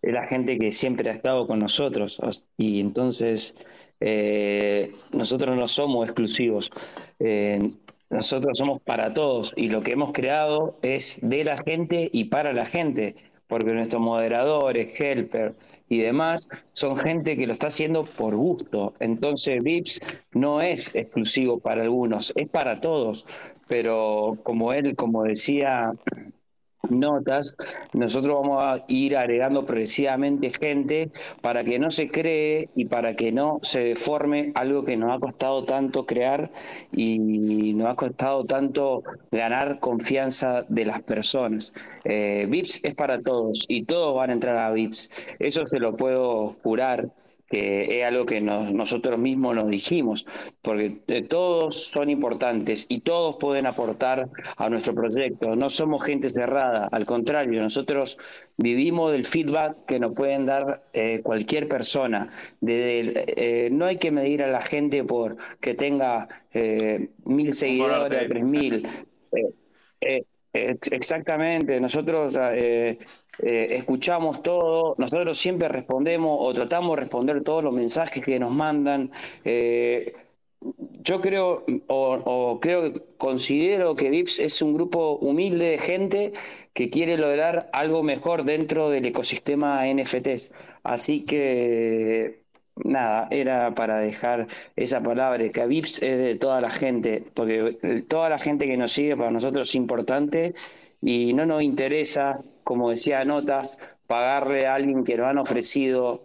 es la gente que siempre ha estado con nosotros. Y entonces eh, nosotros no somos exclusivos. Eh, nosotros somos para todos y lo que hemos creado es de la gente y para la gente, porque nuestros moderadores, helper y demás son gente que lo está haciendo por gusto. Entonces VIPS no es exclusivo para algunos, es para todos pero como él, como decía notas, nosotros vamos a ir agregando progresivamente gente para que no se cree y para que no se deforme algo que nos ha costado tanto crear y nos ha costado tanto ganar confianza de las personas. Eh, VIPS es para todos y todos van a entrar a VIPS. Eso se lo puedo jurar que es algo que nos, nosotros mismos nos dijimos, porque eh, todos son importantes y todos pueden aportar a nuestro proyecto. No somos gente cerrada, al contrario, nosotros vivimos del feedback que nos pueden dar eh, cualquier persona. Eh, no hay que medir a la gente por que tenga eh, mil seguidores, tres mil. exactamente, nosotros eh, escuchamos todo, nosotros siempre respondemos o tratamos de responder todos los mensajes que nos mandan. Eh, yo creo, o, o, creo, considero que VIPS es un grupo humilde de gente que quiere lograr algo mejor dentro del ecosistema NFTs. Así que, nada, era para dejar esa palabra, que VIPS es de toda la gente, porque toda la gente que nos sigue para nosotros es importante y no nos interesa como decía Notas, pagarle a alguien que nos han ofrecido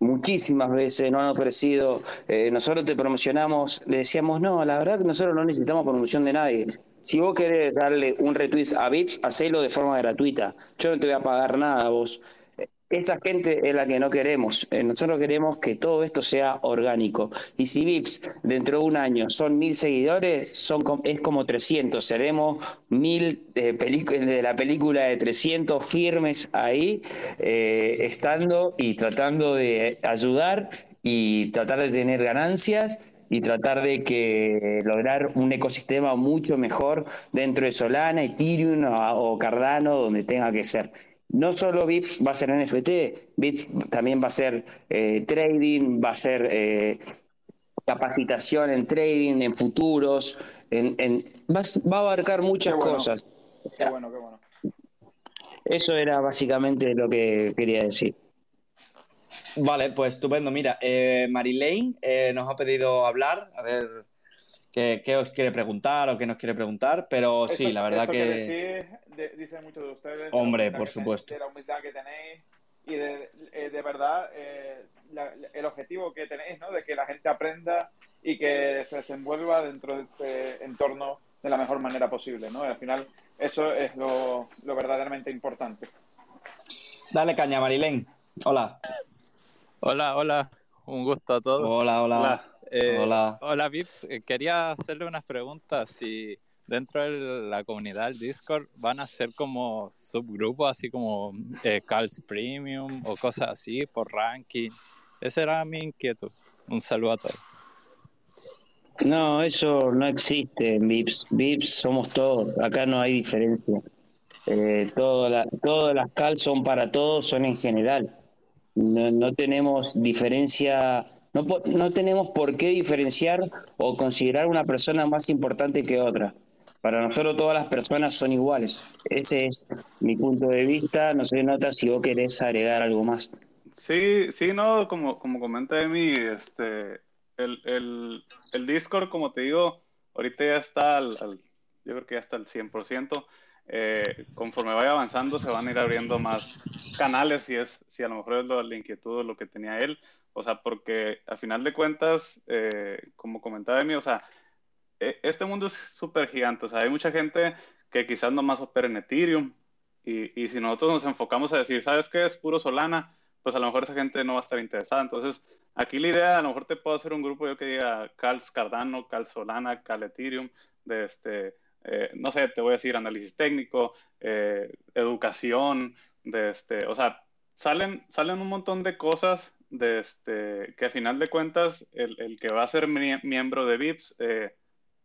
muchísimas veces, nos han ofrecido, eh, nosotros te promocionamos, le decíamos, no, la verdad que nosotros no necesitamos promoción de nadie. si vos querés darle un retweet a VIPs, hacelo de forma gratuita. Yo no te voy a pagar nada a vos. Esa gente es la que no queremos. Eh, nosotros queremos que todo esto sea orgánico. Y si VIPs dentro de un año son mil seguidores, son es como 300. Seremos mil eh, de la película de 300 firmes ahí, eh, estando y tratando de ayudar y tratar de tener ganancias y tratar de que lograr un ecosistema mucho mejor dentro de Solana, Ethereum o Cardano, donde tenga que ser no solo VIPs va a ser NFT, VIPs también va a ser eh, trading, va a ser eh, capacitación en trading, en futuros, en, va, a abarcar muchas cosas. qué bueno, qué bueno. Eso era básicamente lo que quería decir. Vale, pues estupendo. Mira, eh, Marilane eh, nos ha pedido hablar, a ver qué, os quiere preguntar o qué nos quiere preguntar, pero sí, la verdad que... dice mucho de ustedes. Hombre, por supuesto. de la humildad que tenéis y de, eh, de verdad eh, el objetivo que tenéis, ¿no? De que la gente aprenda y que se desenvuelva dentro de este entorno de la mejor manera posible, ¿no? al final eso es lo, lo verdaderamente importante. Dale caña, Marilén. Hola. Hola, hola. Un gusto a todos. Hola, hola. Hola. Eh, hola. Vips. Eh, quería hacerle unas preguntas. Si dentro de la comunidad del Discord van a ser como subgrupos, así como eh, Calls Premium o cosas así, por ranking. Esa era mi inquietud. Un saludo a todos. No, eso no existe en VIPs. VIPs somos todos. Acá no hay diferencia. Eh, todas las calls son para todos, son en general. No, no tenemos diferencia no, no tenemos por qué diferenciar o considerar una persona más importante que otra. Para nosotros todas las personas son iguales. Ese es mi punto de vista. No sé, Nota, si vos querés agregar algo más. Sí, sí, no, como, como comenta Emi, este, el, el, el Discord, como te digo, ahorita ya está al, yo creo que ya está al 100%. Eh, conforme vaya avanzando se van a ir abriendo más canales si es si a lo mejor es lo, la inquietud o lo que tenía él o sea, porque al final de cuentas, eh, como comentaba Emi, o sea, e, este mundo es súper gigante. O sea, hay mucha gente que quizás nomás opera en Ethereum. Y, y, si nosotros nos enfocamos a decir, ¿sabes qué? Es puro Solana, pues a lo mejor esa gente no va a estar interesada. Entonces, aquí la idea, a lo mejor te puedo hacer un grupo yo que diga Cal Cardano, Cal Solana, Cal Ethereum, de este, eh, no sé, te voy a decir análisis técnico, eh, educación, de este, o sea, salen, salen un montón de cosas de este, que a final de cuentas el, el que va a ser miembro de VIPS eh,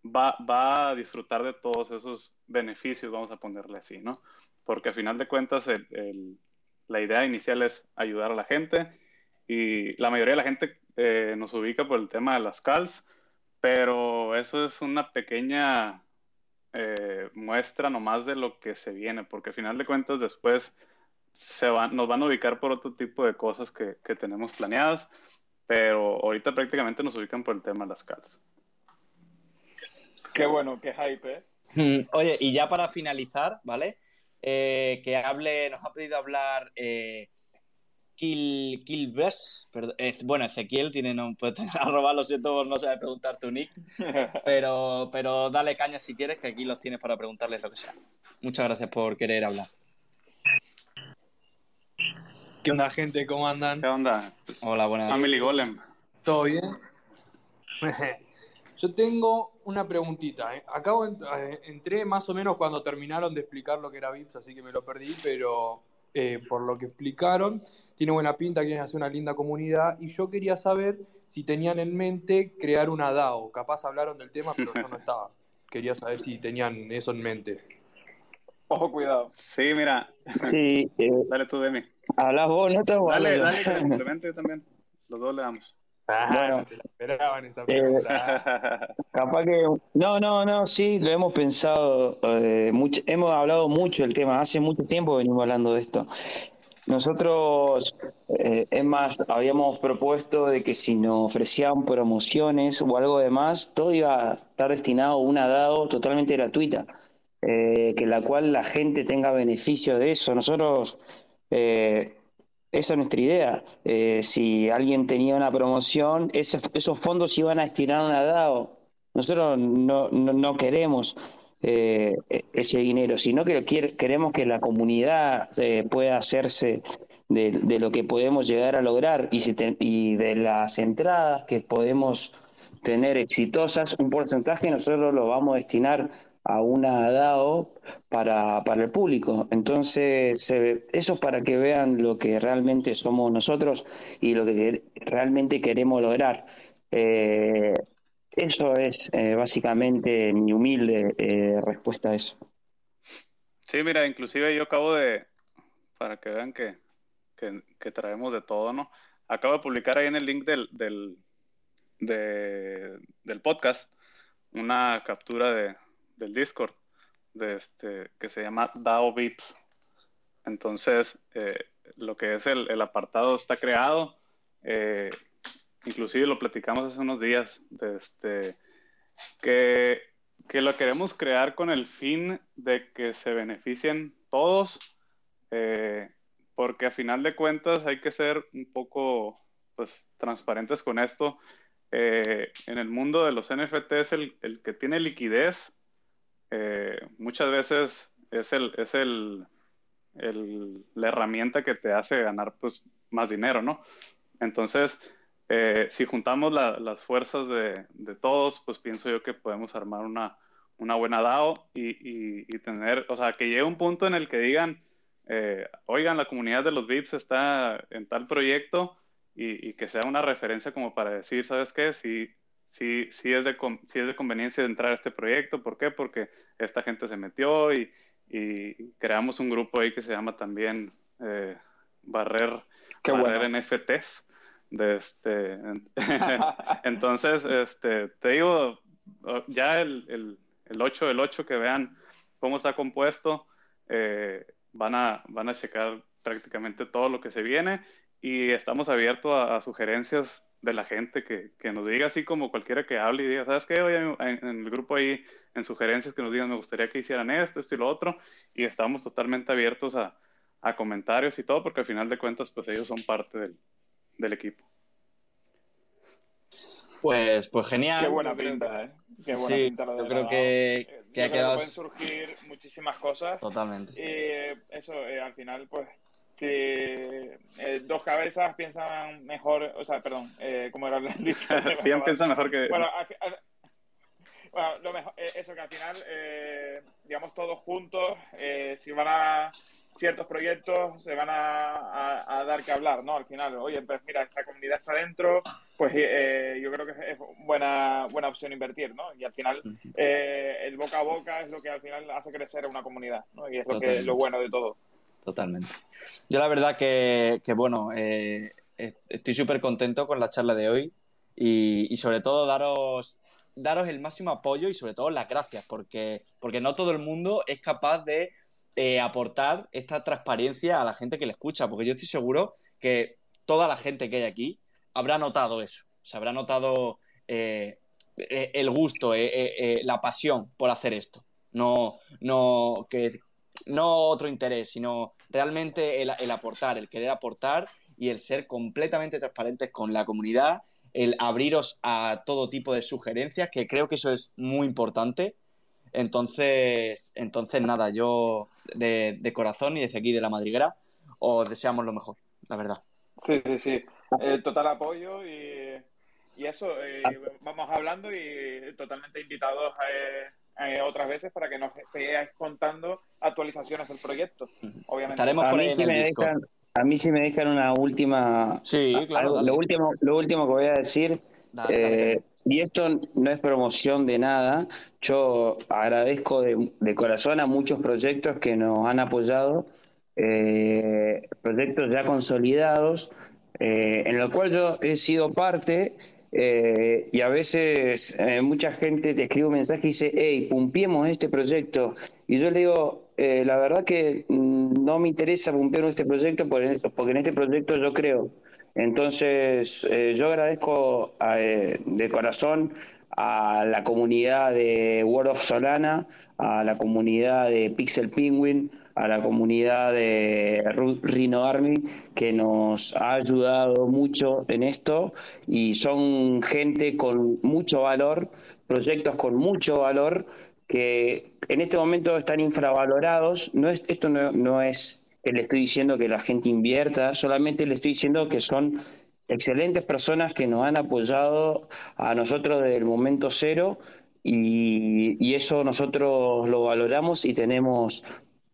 va, va, a disfrutar de todos esos beneficios, vamos a ponerle así, ¿no? Porque a final de cuentas el, la idea inicial es ayudar a la gente y la mayoría de la gente nos ubica por el tema de las calls, pero eso es una pequeña eh, muestra nomás de lo que se viene, porque a final de cuentas después se van, nos van a ubicar por otro tipo de cosas que, que tenemos planeadas, pero ahorita prácticamente nos ubican por el tema de las calls. Qué bueno, qué hype, ¿eh? Mm, oye, y ya para finalizar, ¿vale? Eh, que hable, nos ha pedido hablar eh, Kill, Kill perdón, bueno, Ezequiel tiene no puede tener arroba, lo siento no sabe preguntar tu nick, *laughs* pero, pero dale caña si quieres, que aquí los tienes para preguntarles lo que sea. Muchas gracias por querer hablar. ¿Qué onda, gente? ¿Cómo andan? ¿Qué onda? Hola, buenas. Family Golem. ¿Todo bien? *laughs* Yo tengo una preguntita. ¿eh? Acabo, eh, entré más o menos cuando terminaron de explicar lo que era VIPS, así que me lo perdí, pero eh, por lo que explicaron, tiene buena pinta, quieren hacer una linda comunidad, y yo quería saber si tenían en mente crear una DAO. Capaz hablaron del tema, pero yo no estaba. *laughs* Quería saber si tenían eso en mente. Ojo, cuidado. Sí, mira. Sí. Dale tú, Demi. Hablas vos, no te Dale, dale, que *laughs* complemente también. Los dos le damos. Ah, bueno, se la esperaban esa pregunta. Eh, *laughs* capaz que. No, no, no, sí, lo hemos pensado. Eh, mucho, hemos hablado mucho del tema. Hace mucho tiempo venimos hablando de esto. Nosotros, eh, es más, habíamos propuesto de que si nos ofrecían promociones o algo de más, todo iba a estar destinado a una DAO totalmente gratuita, eh, que la cual la gente tenga beneficio de eso. Nosotros eh, esa es nuestra idea. Eh, si alguien tenía una promoción, esos fondos iban a destinar a DAO. Nosotros no, no, queremos eh, ese dinero, sino que queremos que la comunidad eh, pueda hacerse de, lo que podemos llegar a lograr y, y de las entradas que podemos tener exitosas, un porcentaje nosotros lo vamos a destinar a una DAO para, para el público. Entonces, eso es para que vean lo que realmente somos nosotros y lo que realmente queremos lograr. Eh, eso es eh, básicamente mi humilde eh, respuesta a eso. Sí, mira, inclusive yo acabo de, para que vean que, que, traemos de todo, ¿no? Acabo de publicar ahí en el link del, del, del podcast una captura de, del Discord de este, que se llama DAO Vips. Entonces, eh, lo que es el, el, apartado está creado. Eh, inclusive lo platicamos hace unos días, de este, que, que, lo queremos crear con el fin de que se beneficien todos, eh, porque a final de cuentas hay que ser un poco pues, transparentes con esto. En el mundo de los NFTs, el, el que tiene liquidez eh, muchas veces es, el, es el, la herramienta que te hace ganar pues, más dinero, ¿no? Entonces, eh, si juntamos las fuerzas de, todos, pues pienso yo que podemos armar una, una buena DAO y, tener, o sea, que llegue un punto en el que digan, eh, oigan, la comunidad de los VIPs está en tal proyecto y, que sea una referencia como para decir, ¿sabes qué? Si, sí, sí, es de, sí es de conveniencia entrar a este proyecto. ¿Por qué? Porque esta gente se metió y, y creamos un grupo ahí que se llama también eh, Barrer, Barrer NFTs. De este, *laughs* *laughs* entonces, este, te digo, ya el, el, el 8 del 8 que vean cómo está compuesto, eh, van, a, van a checar prácticamente todo lo que se viene y estamos abiertos a, sugerencias de la gente que, que, nos diga así como cualquiera que hable y diga, ¿sabes qué? Hoy en, en, el grupo ahí, en sugerencias que nos digan, me gustaría que hicieran esto, esto y lo otro, y estamos totalmente abiertos a, a comentarios y todo, porque al final de cuentas, pues ellos son parte del, del equipo. Pues, pues genial. Qué buena pinta, ¿eh? Qué buena sí, pinta yo creo que, que ha quedado... pueden surgir muchísimas cosas. Totalmente. Y eso, eh, al final, pues, si eh, dos cabezas piensan mejor, o sea, perdón, eh, ¿cómo era el dicho? Siempre piensan mejor que... Bueno, bueno lo mejor, eh, eso que al final, eh, digamos, todos juntos, si van a ciertos proyectos, se van a, dar que hablar, ¿no? Al final, oye, pues mira, esta comunidad está dentro, pues yo creo que es buena, buena opción invertir, ¿no? Y al final, el boca a boca es lo que al final hace crecer a una comunidad, ¿no? Y es lo, que, lo bueno de todo totalmente. Yo la verdad que, bueno, eh, estoy súper contento con la charla de hoy y, sobre todo daros, daros el máximo apoyo y sobre todo las gracias, porque, porque no todo el mundo es capaz de eh, aportar esta transparencia a la gente que le escucha, porque yo estoy seguro que toda la gente que hay aquí habrá notado eso, se habrá notado eh, el gusto, la pasión por hacer esto. No, no, que, no otro interés, sino realmente el, aportar, el querer aportar y el ser completamente transparentes con la comunidad, el abriros a todo tipo de sugerencias, que creo que eso es muy importante. Entonces, entonces nada, yo de, corazón y desde aquí de la madriguera os deseamos lo mejor, la verdad. Sí, sí, sí. Eh, total apoyo y, eso, eh, vamos hablando y totalmente invitados a... Eh, eh, otras veces para que nos sigáis contando actualizaciones del proyecto. Obviamente. Estaremos por ahí en el A mí sí me dejan una última... Sí, claro. Lo último, lo último que voy a decir... Eh, y esto no es promoción de nada. Yo agradezco de, corazón a muchos proyectos que nos han apoyado, eh, proyectos ya consolidados, en los cuales yo he sido parte eh, y a veces eh, mucha gente te escribe un mensaje y dice, hey, pumpiemos este proyecto. Y yo le digo, eh, la verdad que mm, no me interesa pumpear este proyecto porque en este proyecto yo creo. Entonces, yo agradezco de corazón a la comunidad de World of Solana, a la comunidad de Pixel Penguin, a la comunidad de Rhino Army que nos ha ayudado mucho en esto y son gente con mucho valor, proyectos con mucho valor que en este momento están infravalorados. No es, esto no, no es que le estoy diciendo que la gente invierta, solamente le estoy diciendo que son excelentes personas que nos han apoyado a nosotros desde el momento cero y, y eso nosotros lo valoramos y tenemos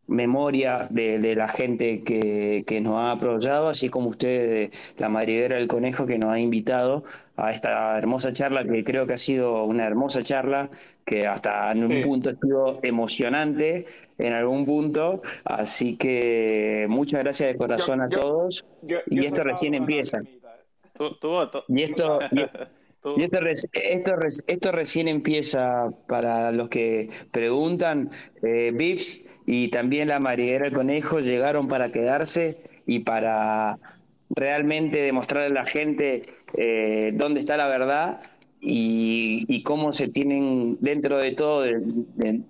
memoria de, la gente que, que, nos ha apoyado, así como ustedes de la madriguera del conejo que nos ha invitado a esta hermosa charla, que creo que ha sido una hermosa charla, que hasta en un punto ha sido emocionante, en algún punto, así que muchas gracias de corazón a todos, y esto recién empieza. Y esto... Y *laughs* esto, esto, esto, recién empieza para los que preguntan. Eh, Vips y también la Mariguera del Conejo llegaron para quedarse y para realmente demostrarle a la gente eh, dónde está la verdad y, cómo se tienen dentro de todo de,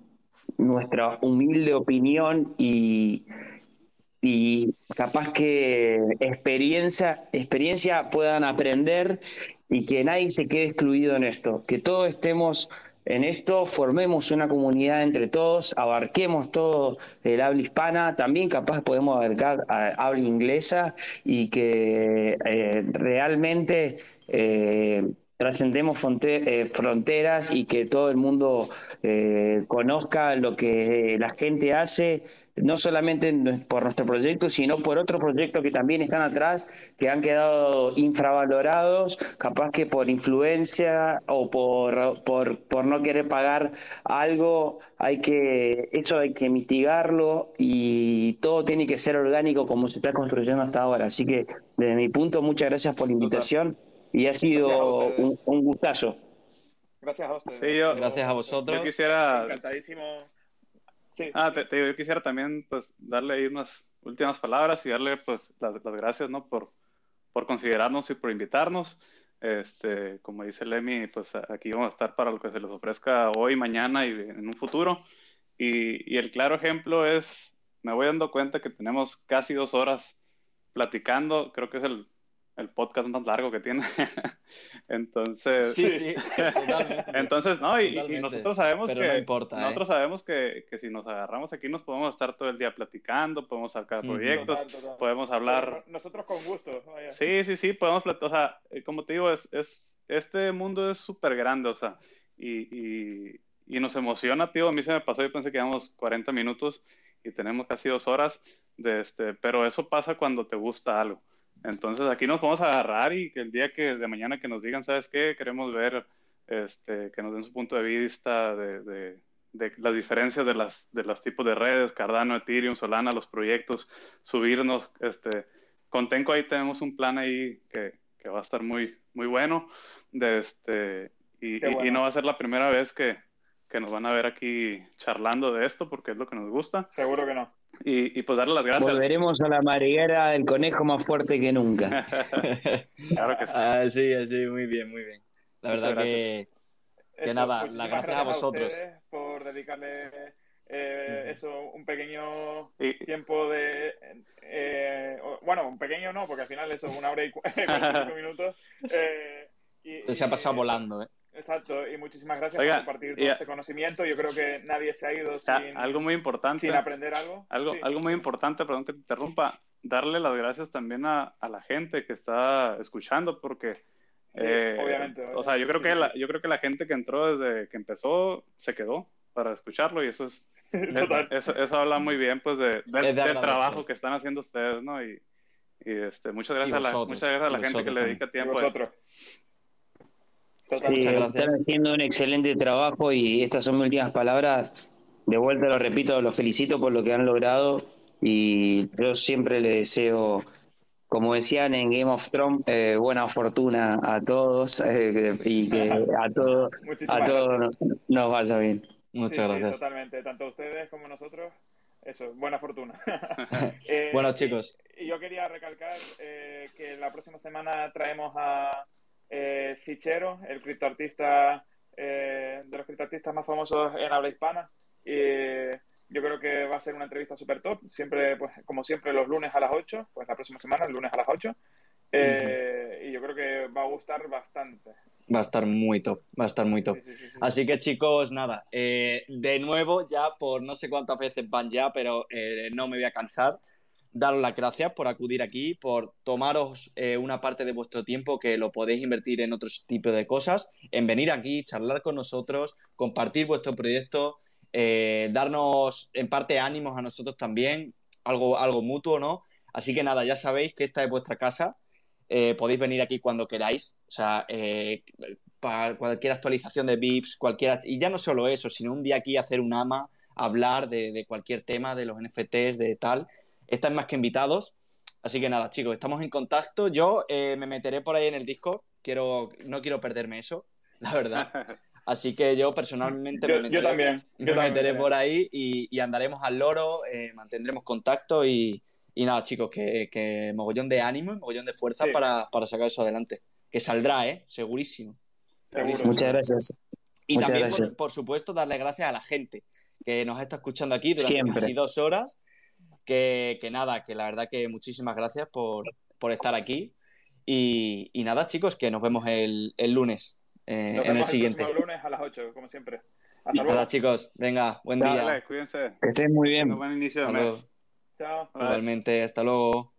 nuestra humilde opinión y, y capaz que experiencia, puedan aprender y que nadie se quede excluido en esto, que todos estemos en esto, formemos una comunidad entre todos, abarquemos todo el habla hispana, también capaz podemos abarcar habla inglesa y que eh, realmente eh, trascendemos eh, fronteras y que todo el mundo eh, conozca lo que la gente hace, no solamente por nuestro proyecto, sino por otros proyectos que también están atrás, que han quedado infravalorados, capaz que por influencia o por, por, por no querer pagar algo, hay que, eso hay que mitigarlo y todo tiene que ser orgánico como se está construyendo hasta ahora. Así que desde mi punto, muchas gracias por la invitación y ha sido un, gustazo. Gracias a ustedes. Gracias a vosotros. Yo quisiera... Encantadísimo. Sí. Ah, te, yo quisiera también pues darle ahí unas últimas palabras y darle pues las, gracias, ¿no? Por, por considerarnos y por invitarnos. Este, como dice Lemmy, pues aquí vamos a estar para lo que se les ofrezca hoy, mañana y en un futuro. Y, y el claro ejemplo es, me voy dando cuenta que tenemos casi dos horas platicando, creo que es el el podcast más largo que tiene. *laughs* Entonces. Sí, sí, *laughs* Entonces, no, y, nosotros sabemos que. No importa, ¿eh? nosotros sabemos que, que, si nos agarramos aquí nos podemos estar todo el día platicando, podemos sacar proyectos, podemos hablar. Nosotros con gusto. Sí, sí, sí, podemos O sea, eh, como te digo, es, es este mundo es súper grande, o sea, y, y, y, nos emociona, tío. A mí se me pasó, yo pensé que íbamos 40 minutos y tenemos casi dos horas, de este, pero eso pasa cuando te gusta algo. Entonces aquí nos podemos agarrar y que el día que de mañana que nos digan, ¿sabes qué? Queremos ver, este, que nos den su punto de vista de, de, de las diferencias de las, de los tipos de redes, Cardano, Ethereum, Solana, los proyectos, subirnos, este, con Tenco ahí tenemos un plan ahí que, que va a estar muy, muy bueno, de este, y, y, no va a ser la primera vez que, que nos van a ver aquí charlando de esto porque es lo que nos gusta. Seguro que no. Y, pues darle las gracias. Volveremos a la mariguera del conejo más fuerte que nunca. *laughs* claro que sí. Ah, sí, sí, muy bien, muy bien. La verdad que, que nada, las gracias, a vosotros. por dedicarle eh, eso, un pequeño tiempo de... Eh, bueno, un pequeño no, porque al final eso es una hora y *laughs* cinco *laughs* minutos. Eh, y, se ha pasado volando, ¿eh? Exacto, y muchísimas gracias por compartir todo este conocimiento. Yo creo que nadie se ha ido sin, algo muy importante, sin aprender algo. Algo, algo muy importante, perdón que te interrumpa, darle las gracias también a, a la gente que está escuchando, porque eh, obviamente, O sea, yo creo, que la, yo creo que la gente que entró desde que empezó se quedó para escucharlo y eso es... *laughs* eso, eso, habla muy bien pues de, del trabajo que están haciendo ustedes, ¿no? Y, y este, muchas gracias, a la, muchas gracias a la gente que le dedica tiempo a Sí, están haciendo un excelente trabajo y estas son mis últimas palabras. De vuelta lo repito, los felicito por lo que han logrado y yo siempre les deseo, como decían en Game of Thrones, eh, buena fortuna a todos *laughs* eh, y que a *laughs* todos, a todos nos, vaya bien. Muchas gracias. totalmente, tanto ustedes como nosotros. Eso, buena fortuna. *laughs* bueno, chicos. Y, yo quería recalcar eh, que la próxima semana traemos a eh, Sichero, el criptoartista eh, de los criptoartistas más famosos en habla hispana. Y yo creo que va a ser una entrevista súper top. Siempre, pues, como siempre, los lunes a las 8, pues la próxima semana, el lunes a las 8. Eh, y yo creo que va a gustar bastante. Va a estar muy top, va a estar muy top. Así que chicos, nada, eh, de nuevo ya por no sé cuántas veces van ya, pero eh, no me voy a cansar. Daros las gracias por acudir aquí, por tomaros eh, una parte de vuestro tiempo que lo podéis invertir en otro tipo de cosas, en venir aquí, charlar con nosotros, compartir vuestro proyecto, darnos en parte ánimos a nosotros también, algo, algo mutuo, ¿no? Así que nada, ya sabéis que esta es vuestra casa eh, podéis venir aquí cuando queráis. O sea, eh, para cualquier actualización de VIPs, cualquier. Y ya no solo eso, sino un día aquí hacer un AMA, hablar de, cualquier tema, de los NFTs, de tal. Están más que invitados. Así que nada, chicos, estamos en contacto. Yo eh, me meteré por ahí en el Discord. Quiero, no quiero perderme eso, *laughs* la verdad. *laughs* Así que yo personalmente me meteré, también, me meteré por ahí y, y, andaremos al loro, mantendremos contacto y, y nada, chicos, que, mogollón de ánimo y mogollón de fuerza para, sacar eso adelante. Que saldrá, ¿eh? Segurísimo. Muchas gracias. Y también, Por, supuesto, darle gracias a la gente que nos está escuchando aquí durante casi dos horas. Que, nada, que la verdad que muchísimas gracias por, estar aquí. Y, nada, chicos, que nos vemos el, lunes eh, en el siguiente. El lunes a las 8, como siempre. Hasta luego. chicos. Venga, buen día. cuídense. Que estén muy bien. Buen inicio de mes. Chao. Igualmente, hasta luego.